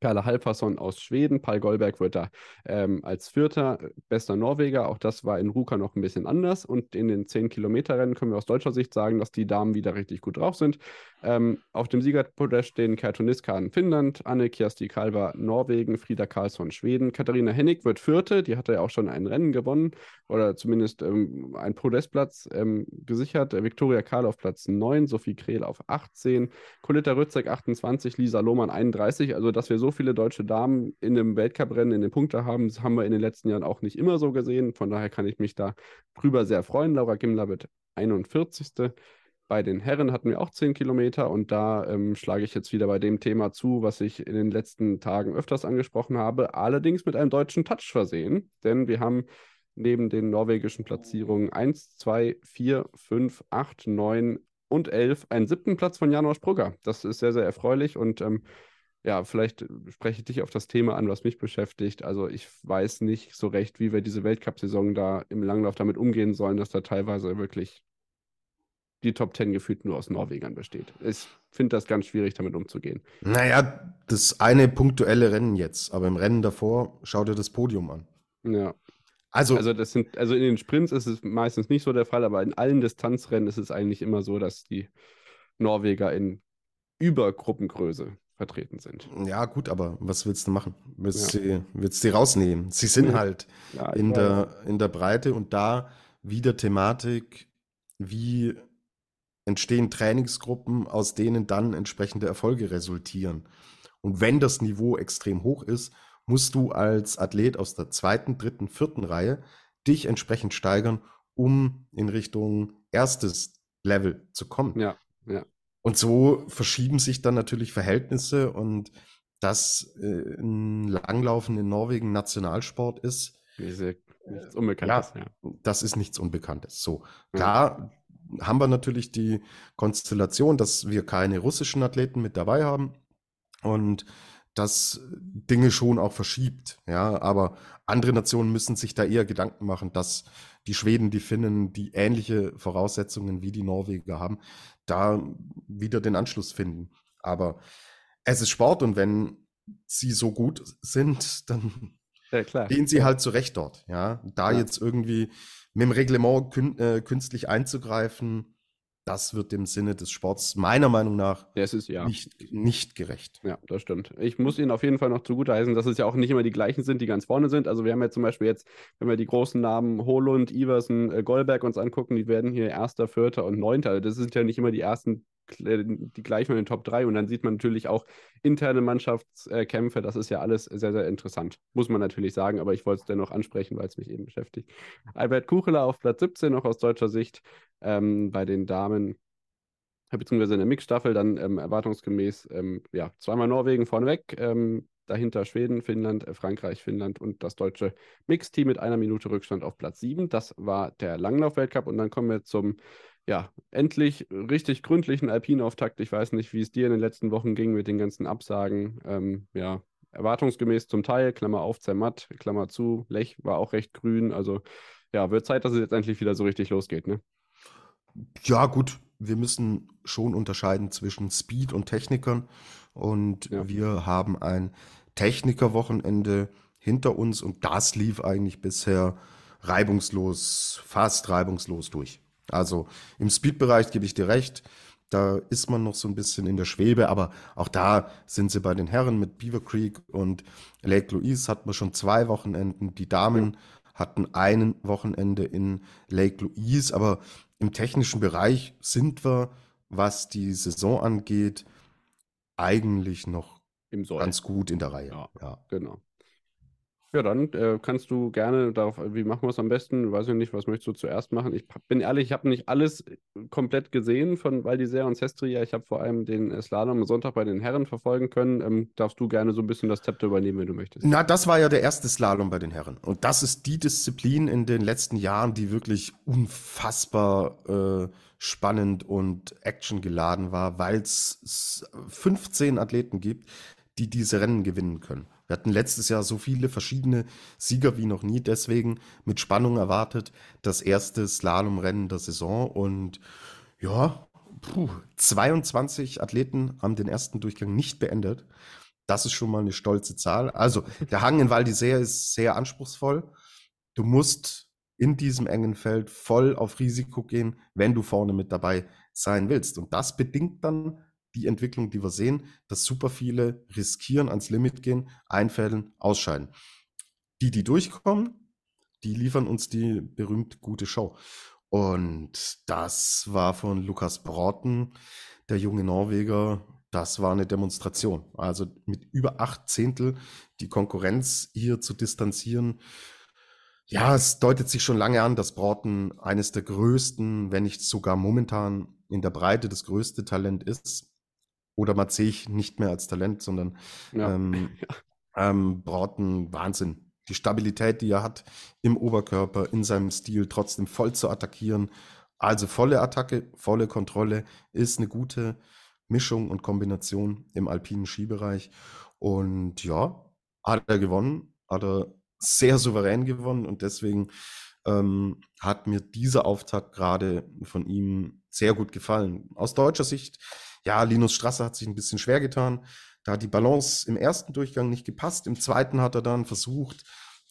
S1: Perle Halfason aus Schweden. Paul Goldberg wird da ähm, als Vierter bester Norweger. Auch das war in Ruka noch ein bisschen anders. Und in den 10-Kilometer-Rennen können wir aus deutscher Sicht sagen, dass die Damen wieder richtig gut drauf sind. Ähm, auf dem Siegerpodest stehen Kertuniska in Finnland, Anne Kirsty Kalber Norwegen, Frida Karlsson Schweden. Katharina Hennig wird Vierte, die hatte ja auch schon ein Rennen gewonnen oder zumindest ähm, einen Podestplatz ähm, gesichert. Viktoria Karl auf Platz 9, Sophie Krehl auf 18, Coletta Rützek 28, Lisa Lohmann 31. Also, dass wir so viele deutsche Damen in dem Weltcuprennen in den Punkten haben, das haben wir in den letzten Jahren auch nicht immer so gesehen. Von daher kann ich mich da drüber sehr freuen. Laura Gimler wird 41. Bei den Herren hatten wir auch 10 Kilometer und da ähm, schlage ich jetzt wieder bei dem Thema zu, was ich in den letzten Tagen öfters angesprochen habe, allerdings mit einem deutschen Touch versehen, denn wir haben neben den norwegischen Platzierungen 1, 2, 4, 5, 8, 9 und 11 einen siebten Platz von Janosch Brugger. Das ist sehr, sehr erfreulich und ähm, ja, vielleicht spreche ich dich auf das Thema an, was mich beschäftigt. Also ich weiß nicht so recht, wie wir diese Weltcup-Saison da im Langlauf damit umgehen sollen, dass da teilweise wirklich die Top Ten gefühlt nur aus Norwegern besteht. Ich finde das ganz schwierig, damit umzugehen.
S2: Naja, das eine punktuelle Rennen jetzt, aber im Rennen davor schau dir das Podium an.
S1: Ja.
S2: Also,
S1: Also das sind, also in den Sprints ist es meistens nicht so der Fall, aber in allen Distanzrennen ist es eigentlich immer so, dass die Norweger in Übergruppengröße vertreten sind.
S2: ja gut, aber was willst du machen? Willst, du, willst du die rausnehmen? Sie sind
S1: Ja.
S2: halt
S1: Ja,
S2: in der, in der Breite und da wieder Thematik, wie entstehen Trainingsgruppen, aus denen dann entsprechende Erfolge resultieren. Und wenn das Niveau extrem hoch ist, musst du als Athlet aus der zweiten, dritten, vierten Reihe dich entsprechend steigern, um in Richtung erstes Level zu kommen.
S1: Ja, ja.
S2: Und so verschieben sich dann natürlich Verhältnisse und dass äh, ein Langlaufen in Norwegen Nationalsport ist,
S1: Diese, nichts Unbekanntes. Ja.
S2: das ist nichts Unbekanntes. So, klar haben wir natürlich die Konstellation, dass wir keine russischen Athleten mit dabei haben und das Dinge schon auch verschiebt. Ja, aber andere Nationen müssen sich da eher Gedanken machen, dass die Schweden, die Finnen, die ähnliche Voraussetzungen wie die Norweger haben, da wieder den Anschluss finden. Aber es ist Sport und wenn sie so gut sind, dann
S1: ja,
S2: stehen sie halt zurecht dort. Ja, da
S1: Ja.
S2: jetzt irgendwie mit dem Reglement kün äh, künstlich einzugreifen, das wird dem Sinne des Sports meiner Meinung nach
S1: ist ja.
S2: nicht, nicht gerecht.
S1: Ja, das stimmt. Ich muss Ihnen auf jeden Fall noch zugute heißen, dass es ja auch nicht immer die gleichen sind, die ganz vorne sind. Also wir haben ja zum Beispiel jetzt, wenn wir die großen Namen Holund, Iversen, äh, Goldberg uns angucken, die werden hier Erster, Vierter und Neunter. Also das sind ja nicht immer die ersten, äh, die gleichen in den Top 3. Und dann sieht man natürlich auch interne Mannschaftskämpfe. Das ist ja alles sehr, sehr interessant. Muss man natürlich sagen, aber ich wollte es dennoch ansprechen, weil es mich eben beschäftigt. Albert Kucheler auf Platz 17 noch aus deutscher Sicht. Ähm, bei den Damen beziehungsweise in der Mixstaffel dann ähm, erwartungsgemäß ähm, ja, zweimal Norwegen vorneweg, ähm, dahinter Schweden, Finnland, äh, Frankreich, Finnland und das deutsche Mixteam mit einer Minute Rückstand auf Platz 7. Das war der Langlauf-Weltcup und dann kommen wir zum ja, endlich richtig gründlichen Alpinauftakt. Ich weiß nicht, wie es dir in den letzten Wochen ging mit den ganzen Absagen. Ähm, ja, erwartungsgemäß zum Teil, Klammer auf, Zermatt, Klammer zu, Lech war auch recht grün. Also ja, wird Zeit, dass es jetzt endlich wieder so richtig losgeht, ne?
S2: Ja, gut, wir müssen schon unterscheiden zwischen Speed und Technikern. Und
S1: Ja.
S2: wir haben ein Technikerwochenende hinter uns und das lief eigentlich bisher reibungslos, fast reibungslos durch. Also im Speed-Bereich gebe ich dir recht, da ist man noch so ein bisschen in der Schwebe, aber auch da sind sie bei den Herren mit Beaver Creek und Lake Louise hatten wir schon zwei Wochenenden. Die Damen hatten ein Wochenende in Lake Louise, aber im technischen Bereich sind wir, was die Saison angeht, eigentlich noch ganz gut in der Reihe.
S1: Ja.
S2: Ja.
S1: Genau. Ja, dann äh, kannst du gerne darauf, wie machen wir es am besten? Weiß ich nicht, was möchtest du zuerst machen? Ich bin ehrlich, ich habe nicht alles äh, komplett gesehen von Val d'Isère und Sestria. Ich habe vor allem den äh, Slalom am Sonntag bei den Herren verfolgen können. Ähm, darfst du gerne so ein bisschen das Zepter übernehmen, wenn du möchtest.
S2: Na, das war ja der erste Slalom bei den Herren. Und das ist die Disziplin in den letzten Jahren, die wirklich unfassbar äh, spannend und actiongeladen war, weil es 15 Athleten gibt, die diese Rennen gewinnen können. Wir hatten letztes Jahr so viele verschiedene Sieger wie noch nie, deswegen mit Spannung erwartet das erste Slalomrennen der Saison und ja, puh, 22 Athleten haben den ersten Durchgang nicht beendet. Das ist schon mal eine stolze Zahl. Also, der Hang in Val ist sehr anspruchsvoll. Du musst in diesem engen Feld voll auf Risiko gehen, wenn du vorne mit dabei sein willst. Und das bedingt dann die Entwicklung, die wir sehen, dass super viele riskieren, ans Limit gehen, einfällen, ausscheiden. Die, die durchkommen, die liefern uns die berühmt gute Show. Und das war von Lukas Broughton, der junge Norweger, das war eine Demonstration. Also mit über acht Zehntel die Konkurrenz hier zu distanzieren. Ja, es deutet sich schon lange an, dass Broughton eines der größten, wenn nicht sogar momentan in der Breite das größte Talent ist. Oder man sehe ich nicht mehr als Talent, sondern
S1: Ja.
S2: ähm, ähm, Broughton, Wahnsinn. Die Stabilität, die er hat im Oberkörper, in seinem Stil, trotzdem voll zu attackieren. Also volle Attacke, volle Kontrolle ist eine gute Mischung und Kombination im alpinen Skibereich. Und ja, hat er gewonnen, hat er sehr souverän gewonnen und deswegen ähm, hat mir dieser Auftakt gerade von ihm sehr gut gefallen. Aus deutscher Sicht, ja, Linus Strasser hat sich ein bisschen schwer getan. Da hat die Balance im ersten Durchgang nicht gepasst. Im zweiten hat er dann versucht,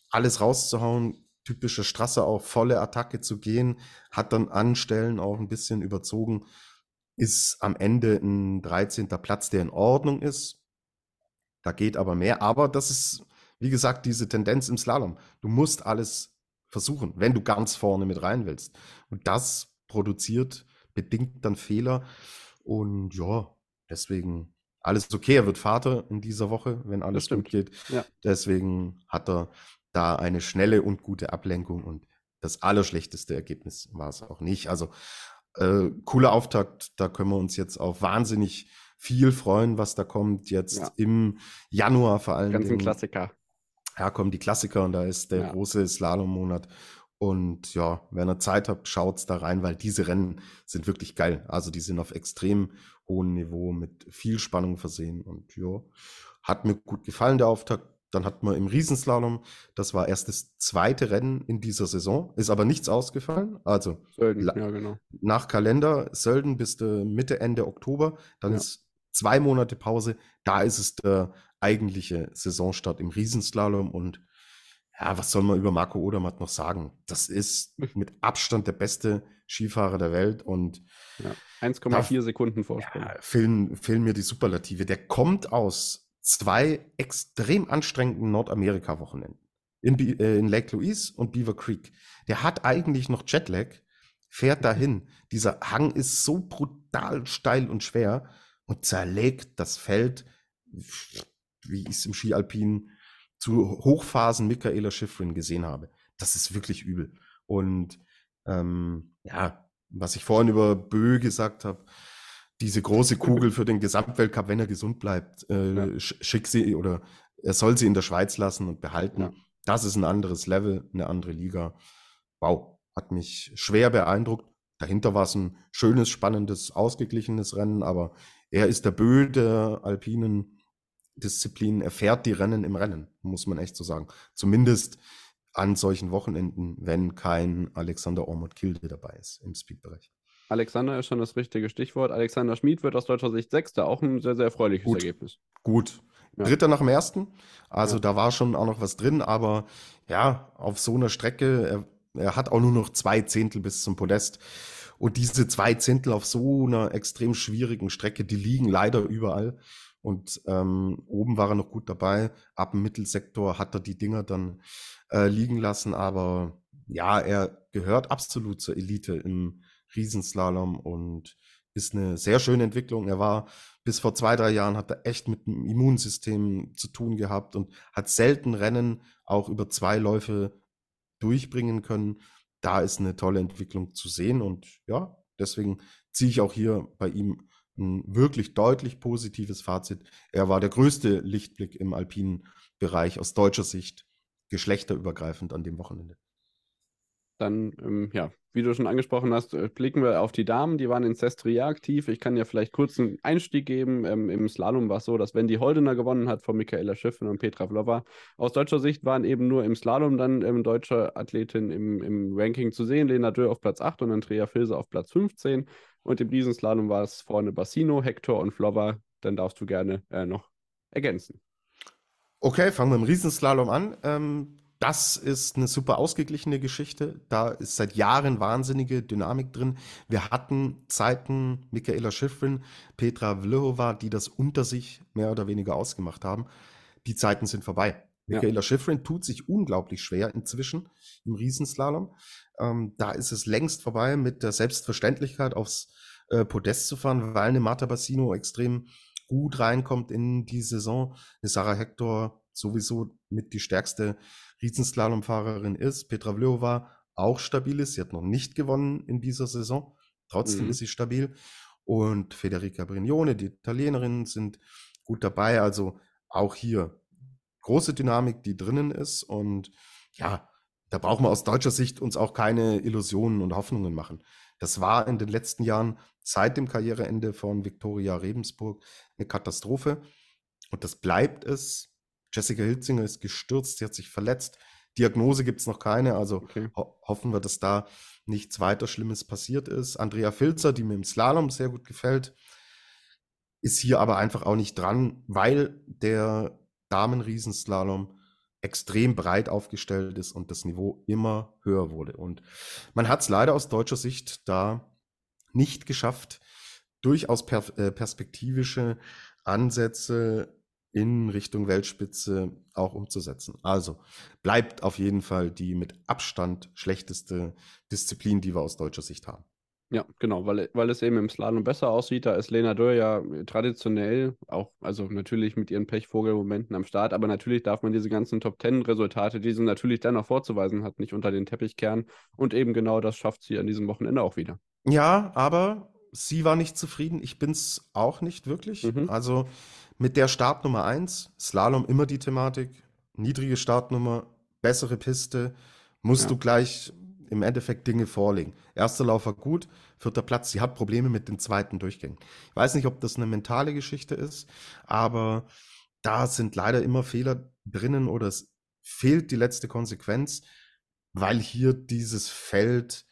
S2: alles rauszuhauen. Typischer Strasser auch volle Attacke zu gehen, hat dann an Stellen auch ein bisschen überzogen. Ist am Ende ein 13. Platz, der in Ordnung ist. Da geht aber mehr. Aber das ist, wie gesagt, diese Tendenz im Slalom. Du musst alles versuchen, wenn du ganz vorne mit rein willst. Und das produziert, bedingt dann Fehler. Und ja, deswegen alles okay. Er wird Vater in dieser Woche, wenn alles gut geht.
S1: Ja.
S2: Deswegen hat er da eine schnelle und gute Ablenkung. Und das allerschlechteste Ergebnis war es auch nicht. Also äh, cooler Auftakt. Da können wir uns jetzt auf wahnsinnig viel freuen, was da kommt. Jetzt
S1: Ja.
S2: im Januar vor allem.
S1: Ganzen Klassiker.
S2: Ja, kommen die Klassiker und da ist der
S1: Ja.
S2: große Slalom-Monat. Und ja, wenn ihr Zeit habt, schaut's da rein, weil diese Rennen sind wirklich geil. Also die sind auf extrem hohem Niveau mit viel Spannung versehen. Und ja, hat mir gut gefallen, der Auftakt. Dann hatten wir im Riesenslalom, das war erst das zweite Rennen in dieser Saison, ist aber nichts ausgefallen. Also
S1: Sölden, ja, genau.
S2: nach Kalender Sölden bis Mitte, Ende Oktober, dann
S1: Ja.
S2: ist zwei Monate Pause, da ist es der eigentliche Saisonstart im Riesenslalom und ja, was soll man über Marco Odermatt noch sagen? Das ist mit Abstand der beste Skifahrer der Welt und
S1: ja, 1,4 Sekunden Vorsprung.
S2: Ja, fehlen, fehlen mir die Superlative. Der kommt aus zwei extrem anstrengenden Nordamerika-Wochenenden. In, äh, in Lake Louise und Beaver Creek. Der hat eigentlich noch Jetlag, fährt dahin. Dieser Hang ist so brutal steil und schwer und zerlegt das Feld, wie ich es im Skialpin zu Hochphasen Michaela Schifrin gesehen habe. Das ist wirklich übel. Und ähm, ja, was ich vorhin über Bö gesagt habe, diese große Kugel für den Gesamtweltcup, wenn er gesund bleibt, äh, ja. schick sie oder er soll sie in der Schweiz lassen und behalten. Ja. Das ist ein anderes Level, eine andere Liga. Wow, hat mich schwer beeindruckt. Dahinter war es ein schönes, spannendes, ausgeglichenes Rennen, aber er ist der Bö der alpinen Disziplinen. Er fährt die Rennen im Rennen, muss man echt so sagen. Zumindest an solchen Wochenenden, wenn kein Alexander Ormond Kilde dabei ist im Speedbereich.
S1: Alexander ist schon das richtige Stichwort. Alexander Schmid wird aus deutscher Sicht Sechster, auch ein sehr, sehr erfreuliches
S2: Gut.
S1: Ergebnis.
S2: Gut. Ja. Dritter nach dem ersten. Also ja. da war schon auch noch was drin, aber ja, auf so einer Strecke, er, er hat auch nur noch zwei Zehntel bis zum Podest. Und diese zwei Zehntel auf so einer extrem schwierigen Strecke, die liegen leider überall. Und ähm, oben war er noch gut dabei. Ab dem Mittelsektor hat er die Dinger dann äh, liegen lassen. Aber ja, er gehört absolut zur Elite im Riesenslalom und ist eine sehr schöne Entwicklung. Er war bis vor zwei, drei Jahren hat er echt mit dem Immunsystem zu tun gehabt und hat selten Rennen auch über zwei Läufe durchbringen können. Da ist eine tolle Entwicklung zu sehen und ja, deswegen ziehe ich auch hier bei ihm ein wirklich deutlich positives Fazit. Er war der größte Lichtblick im alpinen Bereich aus deutscher Sicht, geschlechterübergreifend an dem Wochenende.
S1: Dann, ähm, ja, wie du schon angesprochen hast, äh, blicken wir auf die Damen. Die waren in Sestria aktiv. Ich kann ja vielleicht kurz einen Einstieg geben. Ähm, Im Slalom war es so, dass Wendy Holdener gewonnen hat von Michaela Schiffen und Petra Vlova. Aus deutscher Sicht waren eben nur im Slalom dann ähm, deutsche Athletin im, im Ranking zu sehen. Lena Dürr auf Platz 8 und Andrea Filse auf Platz 15. Und im Riesenslalom war es vorne Bassino, Hector und Vlova. Dann darfst du gerne äh, noch ergänzen.
S2: Okay, fangen wir im Riesenslalom an. Ähm, das ist eine super ausgeglichene Geschichte. Da ist seit Jahren wahnsinnige Dynamik drin. Wir hatten Zeiten, Michaela Schiffrin, Petra Vlhova, die das unter sich mehr oder weniger ausgemacht haben. Die Zeiten sind vorbei. Ja. Michaela Schiffrin tut sich unglaublich schwer inzwischen im Riesenslalom. Ähm, da ist es längst vorbei mit der Selbstverständlichkeit aufs äh, Podest zu fahren, weil eine Marta Bassino extrem gut reinkommt in die Saison. Eine Sarah Hector sowieso mit die stärkste Riesenslalomfahrerin ist. Petra Vlhova auch stabil ist. Sie hat noch nicht gewonnen in dieser Saison. Trotzdem mhm. ist sie stabil. Und Federica Brignone, die Italienerin, sind gut dabei. Also auch hier große Dynamik, die drinnen ist. Und ja, da brauchen wir aus deutscher Sicht uns auch keine Illusionen und Hoffnungen machen. Das war in den letzten Jahren seit dem Karriereende von Viktoria Rebensburg eine Katastrophe. Und das bleibt es Jessica Hilzinger ist gestürzt, sie hat sich verletzt. Diagnose gibt es noch keine, also okay. ho hoffen wir, dass da nichts weiter Schlimmes passiert ist. Andrea Filzer, die mir im Slalom sehr gut gefällt, ist hier aber einfach auch nicht dran, weil der Damenriesenslalom extrem breit aufgestellt ist und das Niveau immer höher wurde. Und man hat es leider aus deutscher Sicht da nicht geschafft, durchaus per äh, perspektivische Ansätze in Richtung Weltspitze auch umzusetzen. Also bleibt auf jeden Fall die mit Abstand schlechteste Disziplin, die wir aus deutscher Sicht haben.
S1: Ja, genau, weil, weil es eben im Slalom besser aussieht. Da ist Lena Dürr ja traditionell auch, also natürlich mit ihren Pechvogelmomenten am Start, aber natürlich darf man diese ganzen Top-Ten-Resultate, die sie natürlich dennoch vorzuweisen hat, nicht unter den Teppich kehren. Und eben genau das schafft sie an diesem Wochenende auch wieder.
S2: Ja, aber sie war nicht zufrieden. Ich bin es auch nicht wirklich. Mhm. Also mit der Startnummer 1, Slalom immer die Thematik, niedrige Startnummer, bessere Piste, musst ja. du gleich im Endeffekt Dinge vorlegen. Erster Lauf war gut, vierter Platz, sie hat Probleme mit den zweiten Durchgängen. Ich weiß nicht, ob das eine mentale Geschichte ist, aber da sind leider immer Fehler drinnen oder es fehlt die letzte Konsequenz, weil hier dieses Feld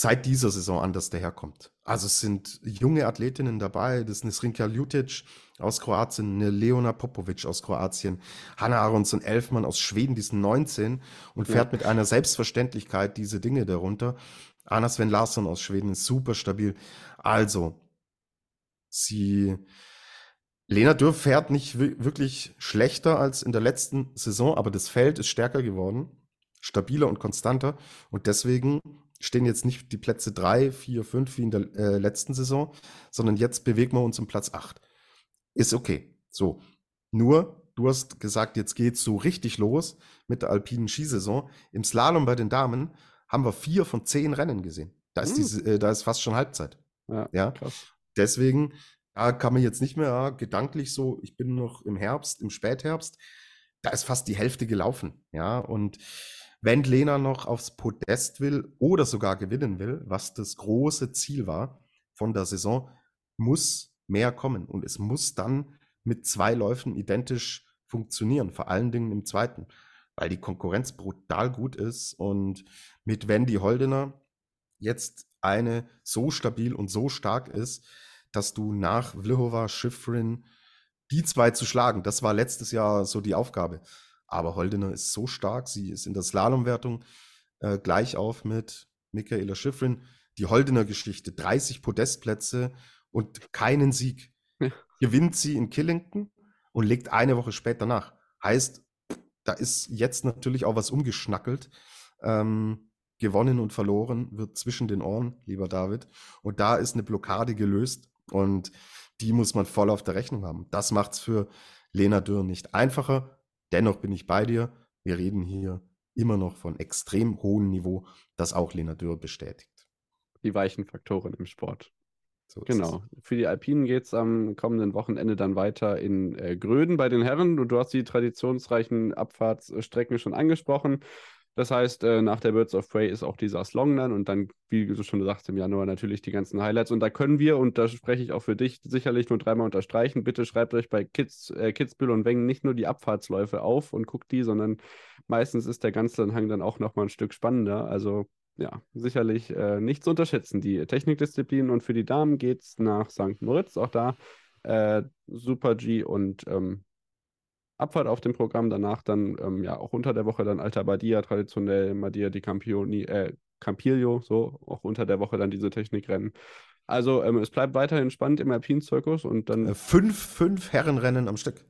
S2: seit dieser Saison anders daherkommt. Also es sind junge Athletinnen dabei, das ist eine Srinka Ljutic aus Kroatien, eine Leona Popovic aus Kroatien, Hanna Aronson Elfmann aus Schweden, die ist 19 und fährt ja. mit einer Selbstverständlichkeit diese Dinge darunter. Anna Sven Larsson aus Schweden ist super stabil. Also, sie Lena Dürr fährt nicht wirklich schlechter als in der letzten Saison, aber das Feld ist stärker geworden, stabiler und konstanter. Und deswegen stehen jetzt nicht die Plätze 3, 4, 5 wie in der äh, letzten Saison, sondern jetzt bewegen wir uns um Platz 8. Ist okay. So. Nur, du hast gesagt, jetzt geht's so richtig los mit der alpinen Skisaison. Im Slalom bei den Damen haben wir vier von zehn Rennen gesehen. Da ist, hm. diese, äh, da ist fast schon Halbzeit. Ja, ja? Krass. Deswegen da kann man jetzt nicht mehr gedanklich so, ich bin noch im Herbst, im Spätherbst, da ist fast die Hälfte gelaufen. Ja, und wenn Lena noch aufs Podest will oder sogar gewinnen will, was das große Ziel war von der Saison, muss mehr kommen. Und es muss dann mit zwei Läufen identisch funktionieren, vor allen Dingen im zweiten, weil die Konkurrenz brutal gut ist. Und mit Wendy Holdener jetzt eine so stabil und so stark ist, dass du nach Vlhova, Schifrin, die zwei zu schlagen, das war letztes Jahr so die Aufgabe. Aber Holdener ist so stark, sie ist in der Slalomwertung äh, gleich auf mit Michaela Schifrin. Die Holdener Geschichte, 30 Podestplätze und keinen Sieg. Ja. Gewinnt sie in Killington und legt eine Woche später nach. Heißt, da ist jetzt natürlich auch was umgeschnackelt. Ähm, gewonnen und verloren wird zwischen den Ohren, lieber David. Und da ist eine Blockade gelöst. Und die muss man voll auf der Rechnung haben. Das macht es für Lena Dürr nicht einfacher. Dennoch bin ich bei dir. Wir reden hier immer noch von extrem hohem Niveau, das auch Lena Dürr bestätigt.
S1: Die weichen Faktoren im Sport. So genau. Für die Alpinen geht es am kommenden Wochenende dann weiter in äh, Gröden bei den Herren. Du, du hast die traditionsreichen Abfahrtsstrecken schon angesprochen. Das heißt, äh, nach der Birds of Prey ist auch dieser Slong dann und dann, wie du schon sagst, im Januar natürlich die ganzen Highlights. Und da können wir, und da spreche ich auch für dich, sicherlich nur dreimal unterstreichen. Bitte schreibt euch bei Kids, äh, Kitzbühel und Wengen nicht nur die Abfahrtsläufe auf und guckt die, sondern meistens ist der ganze Hang dann auch nochmal ein Stück spannender. Also ja, sicherlich äh, nicht zu unterschätzen, die Technikdisziplinen. Und für die Damen geht es nach St. Moritz, auch da äh, Super G und ähm, Abfahrt auf dem Programm, danach dann ähm, ja auch unter der Woche dann Alta Badia, traditionell Madia di Campioni, äh, Campiglio, so auch unter der Woche dann diese Technikrennen. Also ähm, es bleibt weiterhin spannend im Alpin-Zirkus und dann.
S2: Äh, fünf, fünf Herrenrennen am Stück.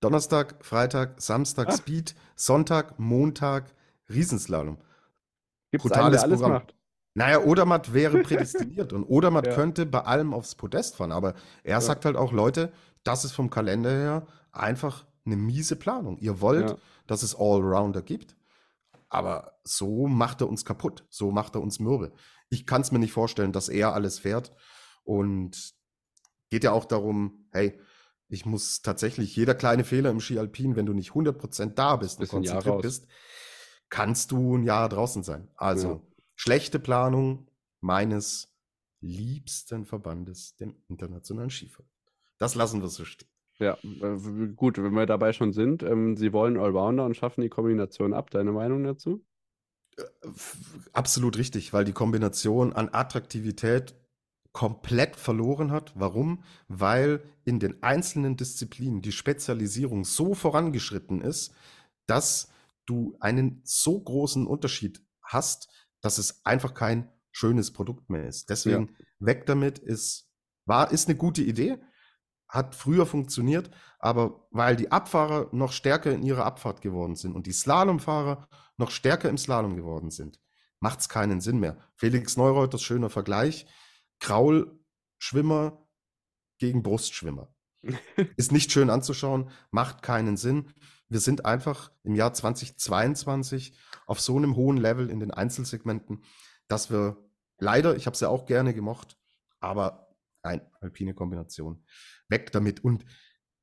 S2: Donnerstag, Freitag, Samstag Ach. Speed, Sonntag, Montag, Riesenslalom.
S1: Gibt's Brutales einen, Programm. macht.
S2: Naja, Odermatt wäre prädestiniert und Odermatt ja. könnte bei allem aufs Podest fahren, aber er ja. sagt halt auch, Leute, das ist vom Kalender her einfach eine miese Planung. Ihr wollt, ja. dass es Allrounder gibt, aber so macht er uns kaputt, so macht er uns mürbe. Ich kann es mir nicht vorstellen, dass er alles fährt und geht ja auch darum, hey, ich muss tatsächlich jeder kleine Fehler im Ski Alpin, wenn du nicht 100% da bist und konzentriert bist, kannst du ein Jahr draußen sein. Also ja. schlechte Planung meines liebsten Verbandes, dem Internationalen Skiverband. Das lassen wir so stehen.
S1: Ja, äh, gut, wenn wir dabei schon sind, ähm, sie wollen Allrounder und schaffen die Kombination ab. Deine Meinung dazu?
S2: Äh, absolut richtig, weil die Kombination an Attraktivität komplett verloren hat. Warum? Weil in den einzelnen Disziplinen die Spezialisierung so vorangeschritten ist, dass du einen so großen Unterschied hast, dass es einfach kein schönes Produkt mehr ist. Deswegen ja. weg damit ist, war, ist eine gute Idee hat früher funktioniert, aber weil die Abfahrer noch stärker in ihrer Abfahrt geworden sind und die Slalomfahrer noch stärker im Slalom geworden sind, macht es keinen Sinn mehr. Felix Neureuters schöner Vergleich. Kraulschwimmer gegen Brustschwimmer. Ist nicht schön anzuschauen, macht keinen Sinn. Wir sind einfach im Jahr 2022 auf so einem hohen Level in den Einzelsegmenten, dass wir leider, ich habe es ja auch gerne gemocht, aber ein alpine Kombination weg damit. Und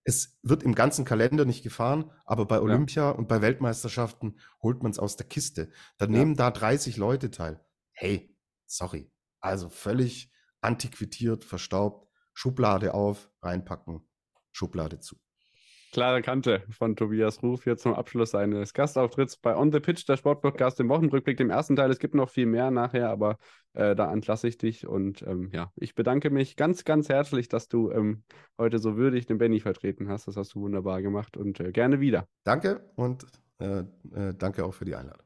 S2: es wird im ganzen Kalender nicht gefahren, aber bei Olympia ja. und bei Weltmeisterschaften holt man es aus der Kiste. Dann ja. nehmen da 30 Leute teil. Hey, sorry. Also völlig antiquiert, verstaubt. Schublade auf, reinpacken, Schublade zu.
S1: Klare Kante von Tobias Ruf hier zum Abschluss seines Gastauftritts bei On the Pitch, der Sportpodcast im Wochenrückblick, dem ersten Teil. Es gibt noch viel mehr nachher, aber äh, da entlasse ich dich und ähm, ja, ich bedanke mich ganz, ganz herzlich, dass du ähm, heute so würdig den Benny vertreten hast. Das hast du wunderbar gemacht und äh, gerne wieder.
S2: Danke und äh, äh danke auch für die Einladung.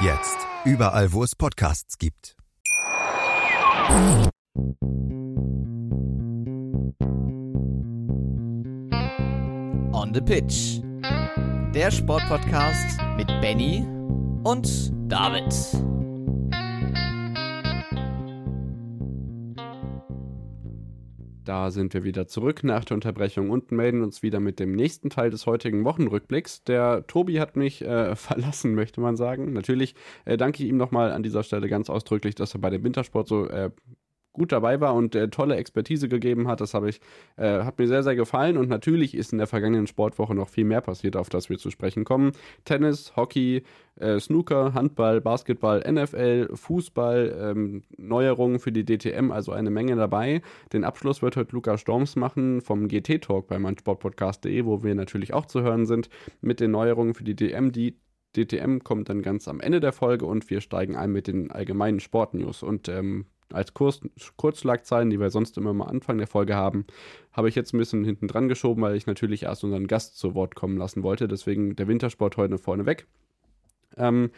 S3: Jetzt. Überall, wo es Podcasts gibt.
S4: On the Pitch. Der Sportpodcast mit Benny und David.
S1: Da sind wir wieder zurück nach der Unterbrechung und melden uns wieder mit dem nächsten Teil des heutigen Wochenrückblicks. Der Tobi hat mich äh, verlassen, möchte man sagen. Natürlich äh, danke ich ihm nochmal an dieser Stelle ganz ausdrücklich, dass er bei dem Wintersport so äh, gut dabei war und äh, tolle Expertise gegeben hat. Das habe ich, äh, hat mir sehr, sehr gefallen. Und natürlich ist in der vergangenen Sportwoche noch viel mehr passiert, auf das wir zu sprechen kommen. Tennis, Hockey, äh, Snooker, Handball, Basketball, NFL, Fußball, ähm, Neuerungen für die DTM, also eine Menge dabei. Den Abschluss wird heute Luca Storms machen vom GT Talk bei meinsportpodcast.de, wo wir natürlich auch zu hören sind, mit den Neuerungen für die DM, die DTM kommt dann ganz am Ende der Folge und wir steigen ein mit den allgemeinen Sportnews. Und ähm, als Kurz Kurzschlagzeilen, die wir sonst immer mal Anfang der Folge haben, habe ich jetzt ein bisschen hinten dran geschoben, weil ich natürlich erst unseren Gast zu Wort kommen lassen wollte. Deswegen der Wintersport heute vorne weg. Ähm,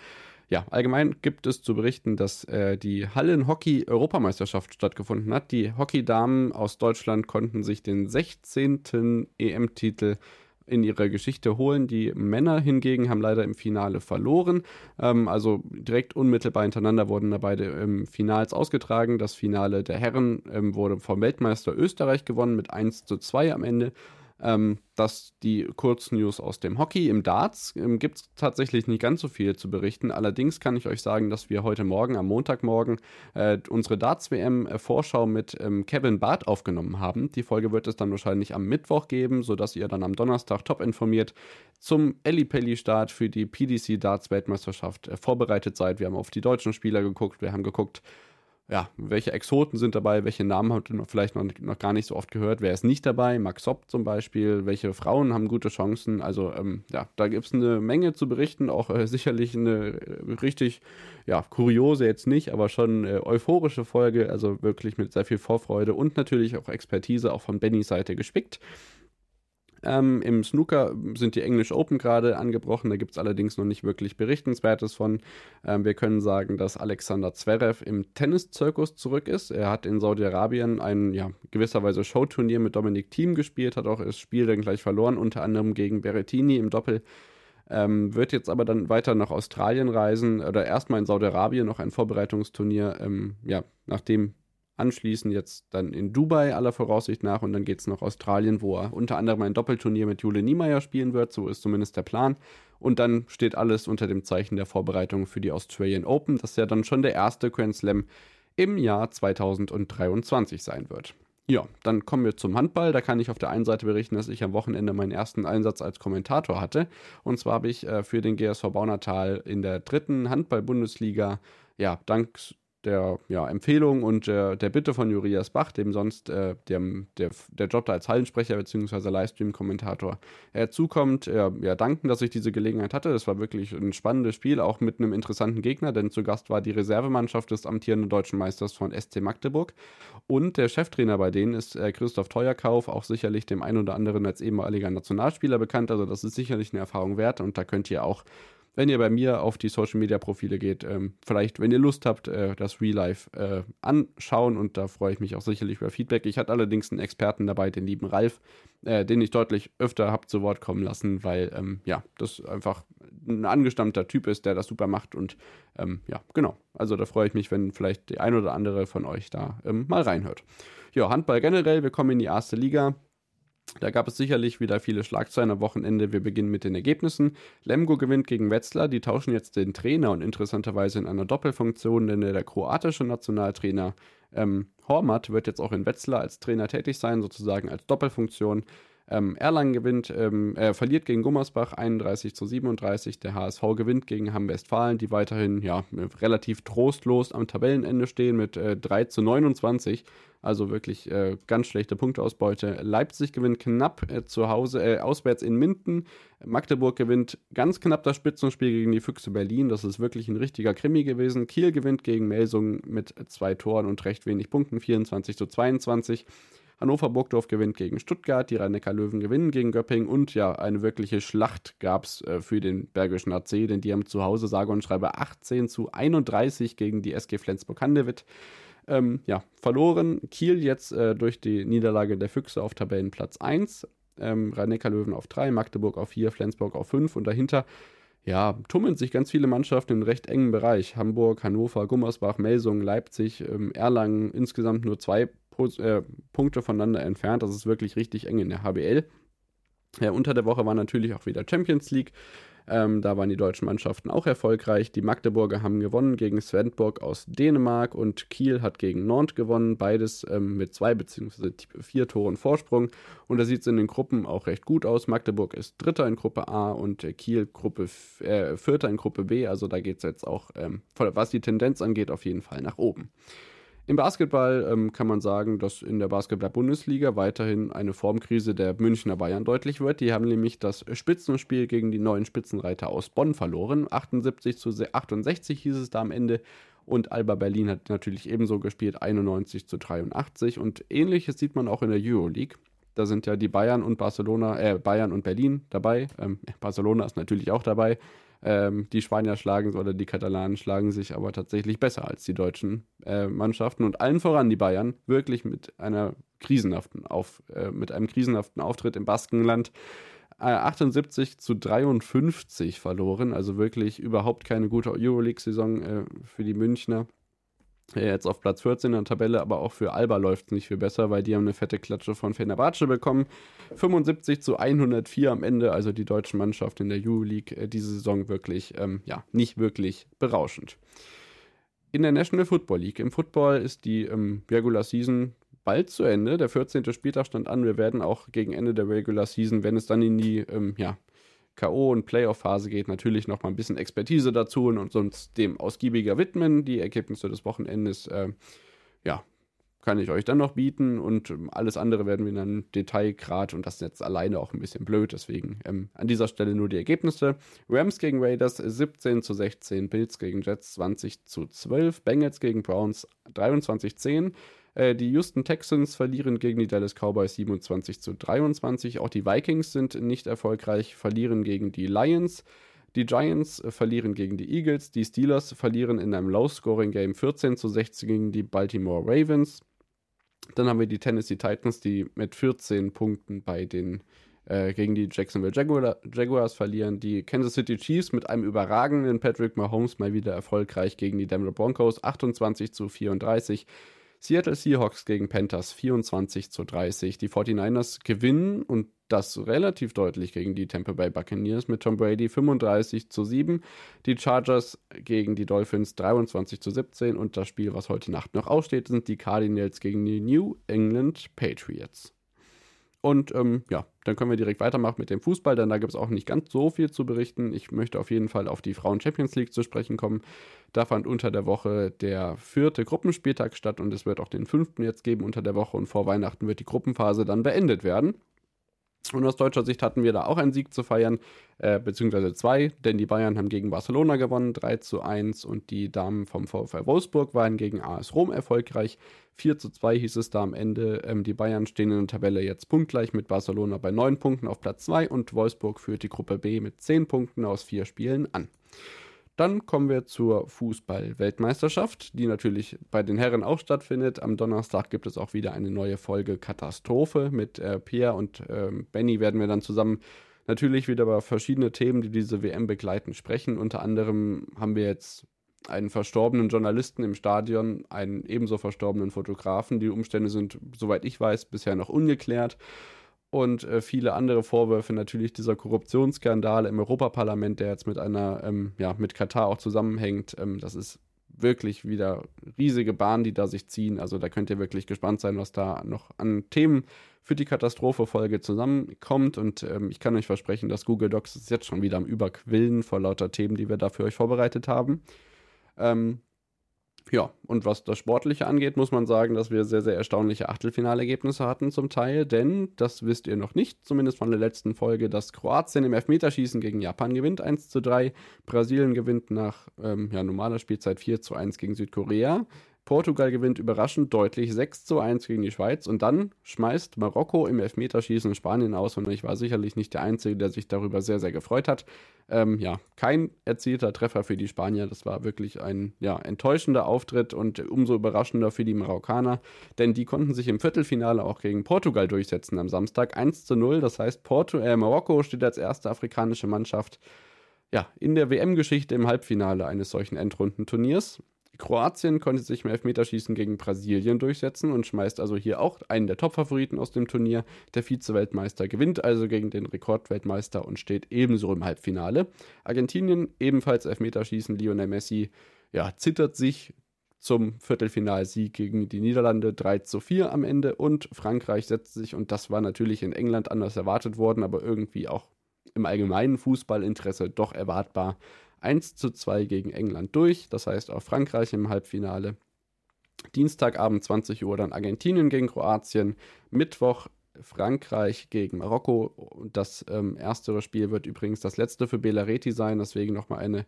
S1: ja, allgemein gibt es zu berichten, dass äh, die Hallen-Hockey-Europameisterschaft stattgefunden hat. Die Hockeydamen aus Deutschland konnten sich den 16. EM-Titel in ihrer Geschichte holen. Die Männer hingegen haben leider im Finale verloren. Ähm, also direkt unmittelbar hintereinander wurden da beide ähm, Finals ausgetragen. Das Finale der Herren ähm, wurde vom Weltmeister Österreich gewonnen mit 1 zu 2 am Ende. Ähm, dass die Kurznews aus dem Hockey im Darts ähm, gibt es tatsächlich nicht ganz so viel zu berichten. Allerdings kann ich euch sagen, dass wir heute Morgen, am Montagmorgen, äh, unsere Darts-WM-Vorschau äh, mit ähm, Kevin Barth aufgenommen haben. Die Folge wird es dann wahrscheinlich am Mittwoch geben, sodass ihr dann am Donnerstag top informiert zum Ellipelli-Start für die PDC Darts-Weltmeisterschaft äh, vorbereitet seid. Wir haben auf die deutschen Spieler geguckt, wir haben geguckt, ja, welche Exoten sind dabei, welche Namen habt ihr vielleicht noch, noch gar nicht so oft gehört, wer ist nicht dabei, Max Hopp zum Beispiel, welche Frauen haben gute Chancen, also ähm, ja, da gibt es eine Menge zu berichten, auch äh, sicherlich eine äh, richtig, ja, kuriose jetzt nicht, aber schon äh, euphorische Folge, also wirklich mit sehr viel Vorfreude und natürlich auch Expertise auch von Bennys Seite gespickt. Ähm, Im Snooker sind die English Open gerade angebrochen, da gibt es allerdings noch nicht wirklich Berichtenswertes von. Ähm, wir können sagen, dass Alexander Zverev im Tenniszirkus zurück ist. Er hat in Saudi-Arabien ein ja, gewisserweise Showturnier mit Dominik Thiem gespielt, hat auch das Spiel dann gleich verloren, unter anderem gegen Berrettini im Doppel. Ähm, wird jetzt aber dann weiter nach Australien reisen oder erstmal in Saudi-Arabien noch ein Vorbereitungsturnier, ähm, ja, nachdem anschließend jetzt dann in Dubai aller Voraussicht nach und dann geht es nach Australien, wo er unter anderem ein Doppelturnier mit Jule Niemeyer spielen wird, so ist zumindest der Plan. Und dann steht alles unter dem Zeichen der Vorbereitung für die Australian Open, das ja dann schon der erste Grand Slam im Jahr 2023 sein wird. Ja, dann kommen wir zum Handball. Da kann ich auf der einen Seite berichten, dass ich am Wochenende meinen ersten Einsatz als Kommentator hatte. Und zwar habe ich äh, für den GSV Baunatal in der dritten Handball-Bundesliga, ja, dank der ja, Empfehlung und der, der Bitte von Jurias Bach, dem sonst äh, dem, der, der Job da als Hallensprecher bzw. Livestream-Kommentator äh, zukommt. Äh, ja, danken, dass ich diese Gelegenheit hatte. Es war wirklich ein spannendes Spiel, auch mit einem interessanten Gegner, denn zu Gast war die Reservemannschaft des amtierenden deutschen Meisters von SC Magdeburg. Und der Cheftrainer bei denen ist äh, Christoph Teuerkauf, auch sicherlich dem einen oder anderen als ehemaliger Nationalspieler bekannt. Also das ist sicherlich eine Erfahrung wert und da könnt ihr auch wenn ihr bei mir auf die Social Media Profile geht, ähm, vielleicht, wenn ihr Lust habt, äh, das Real Life äh, anschauen und da freue ich mich auch sicherlich über Feedback. Ich hatte allerdings einen Experten dabei, den lieben Ralf, äh, den ich deutlich öfter habe zu Wort kommen lassen, weil ähm, ja, das einfach ein angestammter Typ ist, der das super macht und ähm, ja, genau. Also da freue ich mich, wenn vielleicht die ein oder andere von euch da ähm, mal reinhört. Ja, Handball generell, wir kommen in die erste Liga. Da gab es sicherlich wieder viele Schlagzeilen am Wochenende. Wir beginnen mit den Ergebnissen. Lemgo gewinnt gegen Wetzlar. Die tauschen jetzt den Trainer und interessanterweise in einer Doppelfunktion, denn der kroatische Nationaltrainer ähm, Hormat wird jetzt auch in Wetzlar als Trainer tätig sein, sozusagen als Doppelfunktion. Ähm, Erlangen gewinnt, ähm, äh, verliert gegen Gummersbach 31 zu 37. Der HSV gewinnt gegen Hamm-Westfalen, die weiterhin ja, relativ trostlos am Tabellenende stehen mit äh, 3 zu 29. Also wirklich äh, ganz schlechte Punkteausbeute. Leipzig gewinnt knapp äh, zu Hause, äh, auswärts in Minden. Magdeburg gewinnt ganz knapp das Spitzenspiel gegen die Füchse Berlin. Das ist wirklich ein richtiger Krimi gewesen. Kiel gewinnt gegen Melsung mit zwei Toren und recht wenig Punkten, 24 zu 22. Hannover Burgdorf gewinnt gegen Stuttgart, die rhein löwen gewinnen gegen Göpping und ja, eine wirkliche Schlacht gab es äh, für den Bergischen AC, denn die haben zu Hause sage und schreibe 18 zu 31 gegen die SG Flensburg-Handewitt ähm, ja, verloren. Kiel jetzt äh, durch die Niederlage der Füchse auf Tabellenplatz 1, ähm, rhein löwen auf 3, Magdeburg auf 4, Flensburg auf 5 und dahinter ja, tummeln sich ganz viele Mannschaften im recht engen Bereich. Hamburg, Hannover, Gummersbach, Melsungen, Leipzig, ähm, Erlangen, insgesamt nur zwei äh, Punkte voneinander entfernt. Das ist wirklich richtig eng in der HBL. Ja, unter der Woche war natürlich auch wieder Champions League. Ähm, da waren die deutschen Mannschaften auch erfolgreich. Die Magdeburger haben gewonnen gegen Svendborg aus Dänemark und Kiel hat gegen Nantes gewonnen. Beides ähm, mit zwei bzw. vier Toren Vorsprung. Und da sieht es in den Gruppen auch recht gut aus. Magdeburg ist Dritter in Gruppe A und Kiel Gruppe äh, Vierter in Gruppe B. Also da geht es jetzt auch, ähm, was die Tendenz angeht, auf jeden Fall nach oben. Im Basketball ähm, kann man sagen, dass in der Basketball-Bundesliga weiterhin eine Formkrise der Münchner Bayern deutlich wird. Die haben nämlich das Spitzenspiel gegen die neuen Spitzenreiter aus Bonn verloren. 78 zu 68 hieß es da am Ende. Und Alba Berlin hat natürlich ebenso gespielt, 91 zu 83. Und ähnliches sieht man auch in der Euroleague. Da sind ja die Bayern und Barcelona, äh, Bayern und Berlin dabei. Ähm, Barcelona ist natürlich auch dabei. Ähm, die Spanier schlagen oder die Katalanen schlagen sich aber tatsächlich besser als die deutschen äh, Mannschaften und allen voran die Bayern wirklich mit einer krisenhaften auf, äh, mit einem krisenhaften Auftritt im Baskenland. 78 äh, zu 53 verloren, also wirklich überhaupt keine gute Euroleague-Saison äh, für die Münchner jetzt auf Platz 14 in der Tabelle, aber auch für Alba läuft es nicht viel besser, weil die haben eine fette Klatsche von Fenerbahce bekommen. 75 zu 104 am Ende, also die deutsche Mannschaft in der Euroleague äh, diese Saison wirklich, ähm, ja, nicht wirklich berauschend. In der National Football League, im Football ist die ähm, Regular Season bald zu Ende. Der 14. Spieltag stand an. Wir werden auch gegen Ende der Regular Season, wenn es dann in die ähm, ja, K.O. und Playoff-Phase geht, natürlich noch mal ein bisschen Expertise dazu und uns dem ausgiebiger widmen. Die Ergebnisse des Wochenendes, äh, ja, kann ich euch dann noch bieten und ähm, alles andere werden wir dann Detailgrad und das ist jetzt alleine auch ein bisschen blöd, deswegen ähm, an dieser Stelle nur die Ergebnisse. Rams gegen Raiders 17 zu 16, Bills gegen Jets 20 zu 12, Bengals gegen Browns 23 zu 10, äh, die Houston Texans verlieren gegen die Dallas Cowboys 27 zu 23. Auch die Vikings sind nicht erfolgreich, verlieren gegen die Lions. Die Giants verlieren gegen die Eagles. Die Steelers verlieren in einem Low-Scoring-Game 14 zu 16 gegen die Baltimore Ravens. Dann haben wir die Tennessee Titans, die mit 14 Punkten bei den äh, gegen die Jacksonville Jaguar, Jaguars verlieren. Die Kansas City Chiefs mit einem überragenden Patrick Mahomes mal wieder erfolgreich gegen die Denver Broncos 28 zu 34. Seattle Seahawks gegen Panthers 24 zu 30. Die 49ers gewinnen und das relativ deutlich gegen die Tampa Bay Buccaneers mit Tom Brady 35 zu 7. Die Chargers gegen die Dolphins 23 zu 17. Und das Spiel, was heute Nacht noch aussteht, sind die Cardinals gegen die New England Patriots. Und ähm, ja, dann können wir direkt weitermachen mit dem Fußball, denn da gibt es auch nicht ganz so viel zu berichten. Ich möchte auf jeden Fall auf die Frauen Champions League zu sprechen kommen. Da fand unter der Woche der vierte Gruppenspieltag statt und es wird auch den fünften jetzt geben unter der Woche und vor Weihnachten wird die Gruppenphase dann beendet werden. Und aus deutscher Sicht hatten wir da auch einen Sieg zu feiern, äh, beziehungsweise zwei, denn die Bayern haben gegen Barcelona gewonnen, 3 zu 1 und die Damen vom VfL Wolfsburg waren gegen AS Rom erfolgreich. 4 zu 2 hieß es da am Ende. Ähm, die Bayern stehen in der Tabelle jetzt punktgleich mit Barcelona bei 9 Punkten auf Platz 2 und Wolfsburg führt die Gruppe B mit 10 Punkten aus 4 Spielen an. Dann kommen wir zur Fußball-Weltmeisterschaft, die natürlich bei den Herren auch stattfindet. Am Donnerstag gibt es auch wieder eine neue Folge Katastrophe. Mit äh, Pierre und äh, Benny werden wir dann zusammen natürlich wieder über verschiedene Themen, die diese WM begleiten, sprechen. Unter anderem haben wir jetzt einen verstorbenen Journalisten im Stadion, einen ebenso verstorbenen Fotografen. Die Umstände sind, soweit ich weiß, bisher noch ungeklärt. Und äh, viele andere Vorwürfe natürlich dieser Korruptionsskandale im Europaparlament, der jetzt mit einer, ähm, ja, mit Katar auch zusammenhängt. Ähm, das ist wirklich wieder riesige Bahnen, die da sich ziehen. Also da könnt ihr wirklich gespannt sein, was da noch an Themen für die Katastrophe-Folge zusammenkommt. Und ähm, ich kann euch versprechen, dass Google Docs ist jetzt schon wieder am Überquillen vor lauter Themen, die wir da für euch vorbereitet haben. Ähm, ja, und was das Sportliche angeht, muss man sagen, dass wir sehr, sehr erstaunliche Achtelfinalergebnisse hatten zum Teil, denn das wisst ihr noch nicht, zumindest von der letzten Folge, dass Kroatien im Elfmeterschießen gegen Japan gewinnt, 1 zu 3. Brasilien gewinnt nach ähm, ja, normaler Spielzeit 4 zu 1 gegen Südkorea. Portugal gewinnt überraschend deutlich 6 zu 1 gegen die Schweiz und dann schmeißt Marokko im Elfmeterschießen Spanien aus und ich war sicherlich nicht der Einzige, der sich darüber sehr, sehr gefreut hat. Ähm, ja, kein erzielter Treffer für die Spanier. Das war wirklich ein ja, enttäuschender Auftritt und umso überraschender für die Marokkaner, denn die konnten sich im Viertelfinale auch gegen Portugal durchsetzen am Samstag 1 zu 0. Das heißt, Porto, äh, Marokko steht als erste afrikanische Mannschaft ja, in der WM-Geschichte im Halbfinale eines solchen Endrundenturniers. Kroatien konnte sich im Elfmeterschießen gegen Brasilien durchsetzen und schmeißt also hier auch einen der Top-Favoriten aus dem Turnier. Der Vize-Weltmeister gewinnt also gegen den Rekordweltmeister und steht ebenso im Halbfinale. Argentinien ebenfalls Elfmeterschießen. Lionel Messi ja, zittert sich zum Viertelfinalsieg gegen die Niederlande 3 zu 4 am Ende und Frankreich setzt sich, und das war natürlich in England anders erwartet worden, aber irgendwie auch im allgemeinen Fußballinteresse doch erwartbar, 1 zu 2 gegen England durch. Das heißt auch Frankreich im Halbfinale. Dienstagabend 20 Uhr dann Argentinien gegen Kroatien. Mittwoch Frankreich gegen Marokko. Das ähm, erstere Spiel wird übrigens das letzte für Belareti sein. Deswegen nochmal eine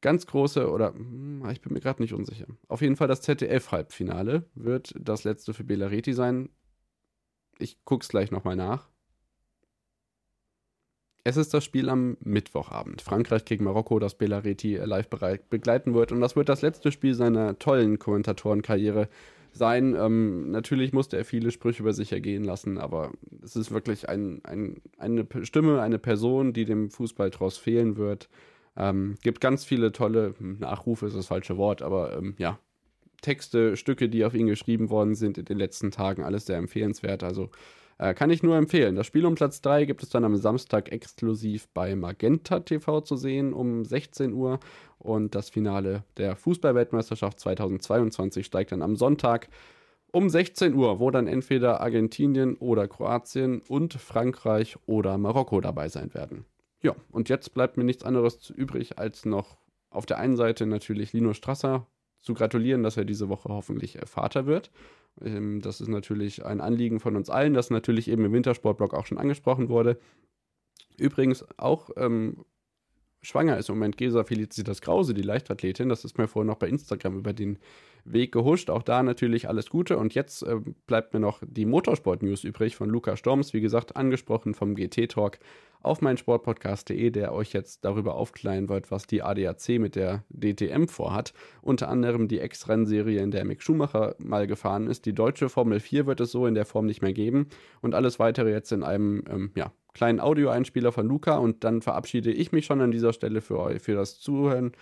S1: ganz große oder hm, ich bin mir gerade nicht unsicher. Auf jeden Fall das ZDF-Halbfinale wird das letzte für Belareti sein. Ich gucke es gleich nochmal nach. Es ist das Spiel am Mittwochabend. Frankreich gegen Marokko, das Belareti live begleiten wird. Und das wird das letzte Spiel seiner tollen Kommentatorenkarriere sein. Ähm, natürlich musste er viele Sprüche über sich ergehen lassen, aber es ist wirklich ein, ein, eine Stimme, eine Person, die dem Fußball draus fehlen wird. Ähm, gibt ganz viele tolle Nachrufe, ist das falsche Wort, aber ähm, ja, Texte, Stücke, die auf ihn geschrieben worden sind in den letzten Tagen, alles sehr empfehlenswert. Also äh, kann ich nur empfehlen. Das Spiel um Platz 3 gibt es dann am Samstag exklusiv bei Magenta TV zu sehen um 16 Uhr. Und das Finale der Fußballweltmeisterschaft 2022 steigt dann am Sonntag um 16 Uhr, wo dann entweder Argentinien oder Kroatien und Frankreich oder Marokko dabei sein werden. Ja, und jetzt bleibt mir nichts anderes übrig, als noch auf der einen Seite natürlich Lino Strasser zu gratulieren, dass er diese Woche hoffentlich Vater wird. Ähm, das ist natürlich ein Anliegen von uns allen, das natürlich eben im Wintersportblog auch schon angesprochen wurde. Übrigens auch ähm, schwanger ist im Moment Gesa Felicitas Krause, die Leichtathletin. Das ist mir vorhin noch bei Instagram über den Weg gehuscht. Auch da natürlich alles Gute. Und jetzt äh, bleibt mir noch die Motorsport-News übrig von Luca Storms, wie gesagt, angesprochen vom GT-Talk auf meinsportpodcast.de, der euch jetzt darüber aufklären wird, was die ADAC mit der DTM vorhat. Unter anderem die Ex-Rennserie, in der Mick Schumacher mal gefahren ist. Die deutsche Formel 4 wird es so in der Form nicht mehr geben. Und alles weitere jetzt in einem ähm, ja, kleinen Audioeinspieler von Luca. Und dann verabschiede ich mich schon an dieser Stelle für euch, für das Zuhören.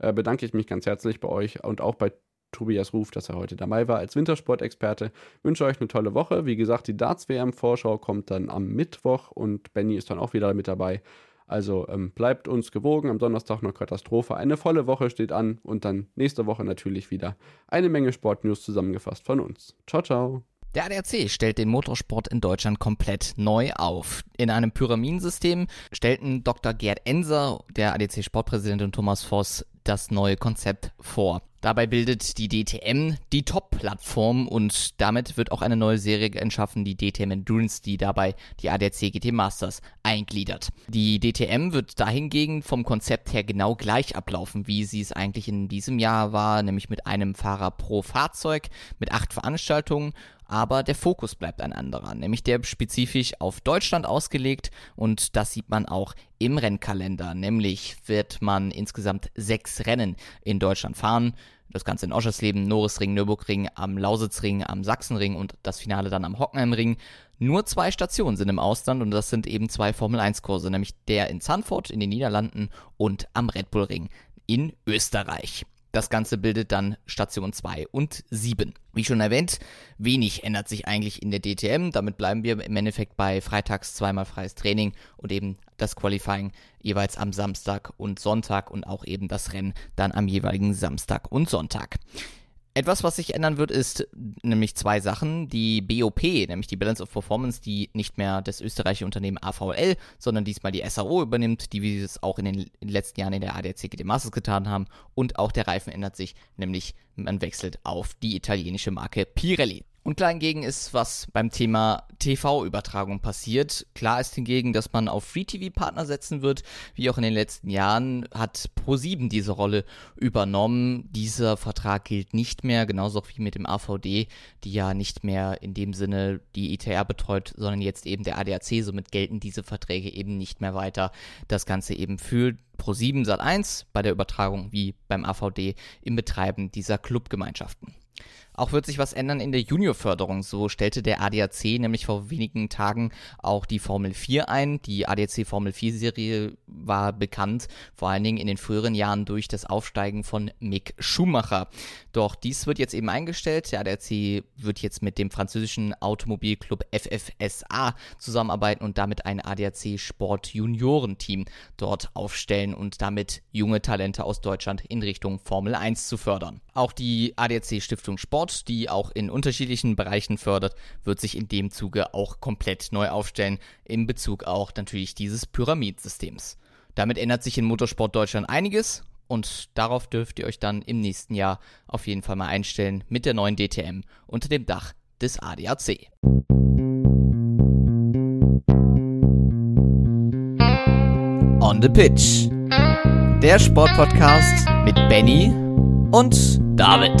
S1: Äh, bedanke ich mich ganz herzlich bei euch und auch bei Tobias Ruf, dass er heute dabei war als Wintersportexperte. Wünsche euch eine tolle Woche. Wie gesagt, die Darts-WM-Vorschau kommt dann am Mittwoch und Benny ist dann auch wieder mit dabei. Also ähm, bleibt uns gewogen. Am Donnerstag noch Katastrophe. Eine volle Woche steht an und dann nächste Woche natürlich wieder eine Menge Sportnews zusammengefasst von uns. Ciao, ciao.
S4: Der ADAC stellt den Motorsport in Deutschland komplett neu auf. In einem Pyramidensystem stellten Dr. Gerd Enser, der ADAC Sportpräsident und Thomas Voss das neue Konzept vor. Dabei bildet die DTM die Top-Plattform und damit wird auch eine neue Serie entschaffen, die DTM Endurance, die dabei die ADAC GT Masters eingliedert. Die DTM wird dahingegen vom Konzept her genau gleich ablaufen, wie sie es eigentlich in diesem Jahr war, nämlich mit einem Fahrer pro Fahrzeug, mit acht Veranstaltungen aber der Fokus bleibt ein anderer, nämlich der spezifisch auf Deutschland ausgelegt und das sieht man auch im Rennkalender, nämlich wird man insgesamt sechs Rennen in Deutschland fahren. Das Ganze in Oschersleben, Norrisring, Nürburgring, am Lausitzring, am Sachsenring und das Finale dann am Hockenheimring. Nur zwei Stationen sind im Ausland und das sind eben zwei Formel 1 Kurse, nämlich der in Zandvoort in den Niederlanden und am Red Bull Ring in Österreich. Das Ganze bildet dann Station 2 und 7. Wie schon erwähnt, wenig ändert sich eigentlich in der DTM. Damit bleiben wir im Endeffekt bei freitags zweimal freies Training und eben das Qualifying jeweils am Samstag und Sonntag und auch eben das Rennen dann am jeweiligen Samstag und Sonntag. Etwas, was sich ändern wird, ist nämlich zwei Sachen. Die BOP, nämlich die Balance of Performance, die nicht mehr das österreichische Unternehmen AVL, sondern diesmal die SAO übernimmt, die wir es auch in den letzten Jahren in der ADAC GT Masters getan haben. Und auch der Reifen ändert sich, nämlich man wechselt auf die italienische Marke Pirelli. Und klar hingegen ist, was beim Thema TV-Übertragung passiert. Klar ist hingegen, dass man auf Free-TV-Partner setzen wird. Wie auch in den letzten Jahren hat Pro7 diese Rolle übernommen. Dieser Vertrag gilt nicht mehr, genauso wie mit dem AVD, die ja nicht mehr in dem Sinne die ITR betreut, sondern jetzt eben der ADAC. Somit gelten diese Verträge eben nicht mehr weiter. Das Ganze eben für Pro7 Sat1 bei der Übertragung wie beim AVD im Betreiben dieser Clubgemeinschaften. Auch wird sich was ändern in der Juniorförderung. So stellte der ADAC nämlich vor wenigen Tagen auch die Formel 4 ein. Die ADAC Formel 4 Serie war bekannt, vor allen Dingen in den früheren Jahren durch das Aufsteigen von Mick Schumacher. Doch dies wird jetzt eben eingestellt. Der ADAC wird jetzt mit dem französischen Automobilclub FFSA zusammenarbeiten und damit ein ADAC Sport Juniorenteam dort aufstellen und damit junge Talente aus Deutschland in Richtung Formel 1 zu fördern. Auch die ADAC Stiftung Sport, die auch in unterschiedlichen Bereichen fördert, wird sich in dem Zuge auch komplett neu aufstellen, in Bezug auch natürlich dieses Pyramidsystems. Damit ändert sich in Motorsport Deutschland einiges und darauf dürft ihr euch dann im nächsten Jahr auf jeden Fall mal einstellen mit der neuen DTM unter dem Dach des ADAC. On the Pitch. Der Sportpodcast mit Benny und David.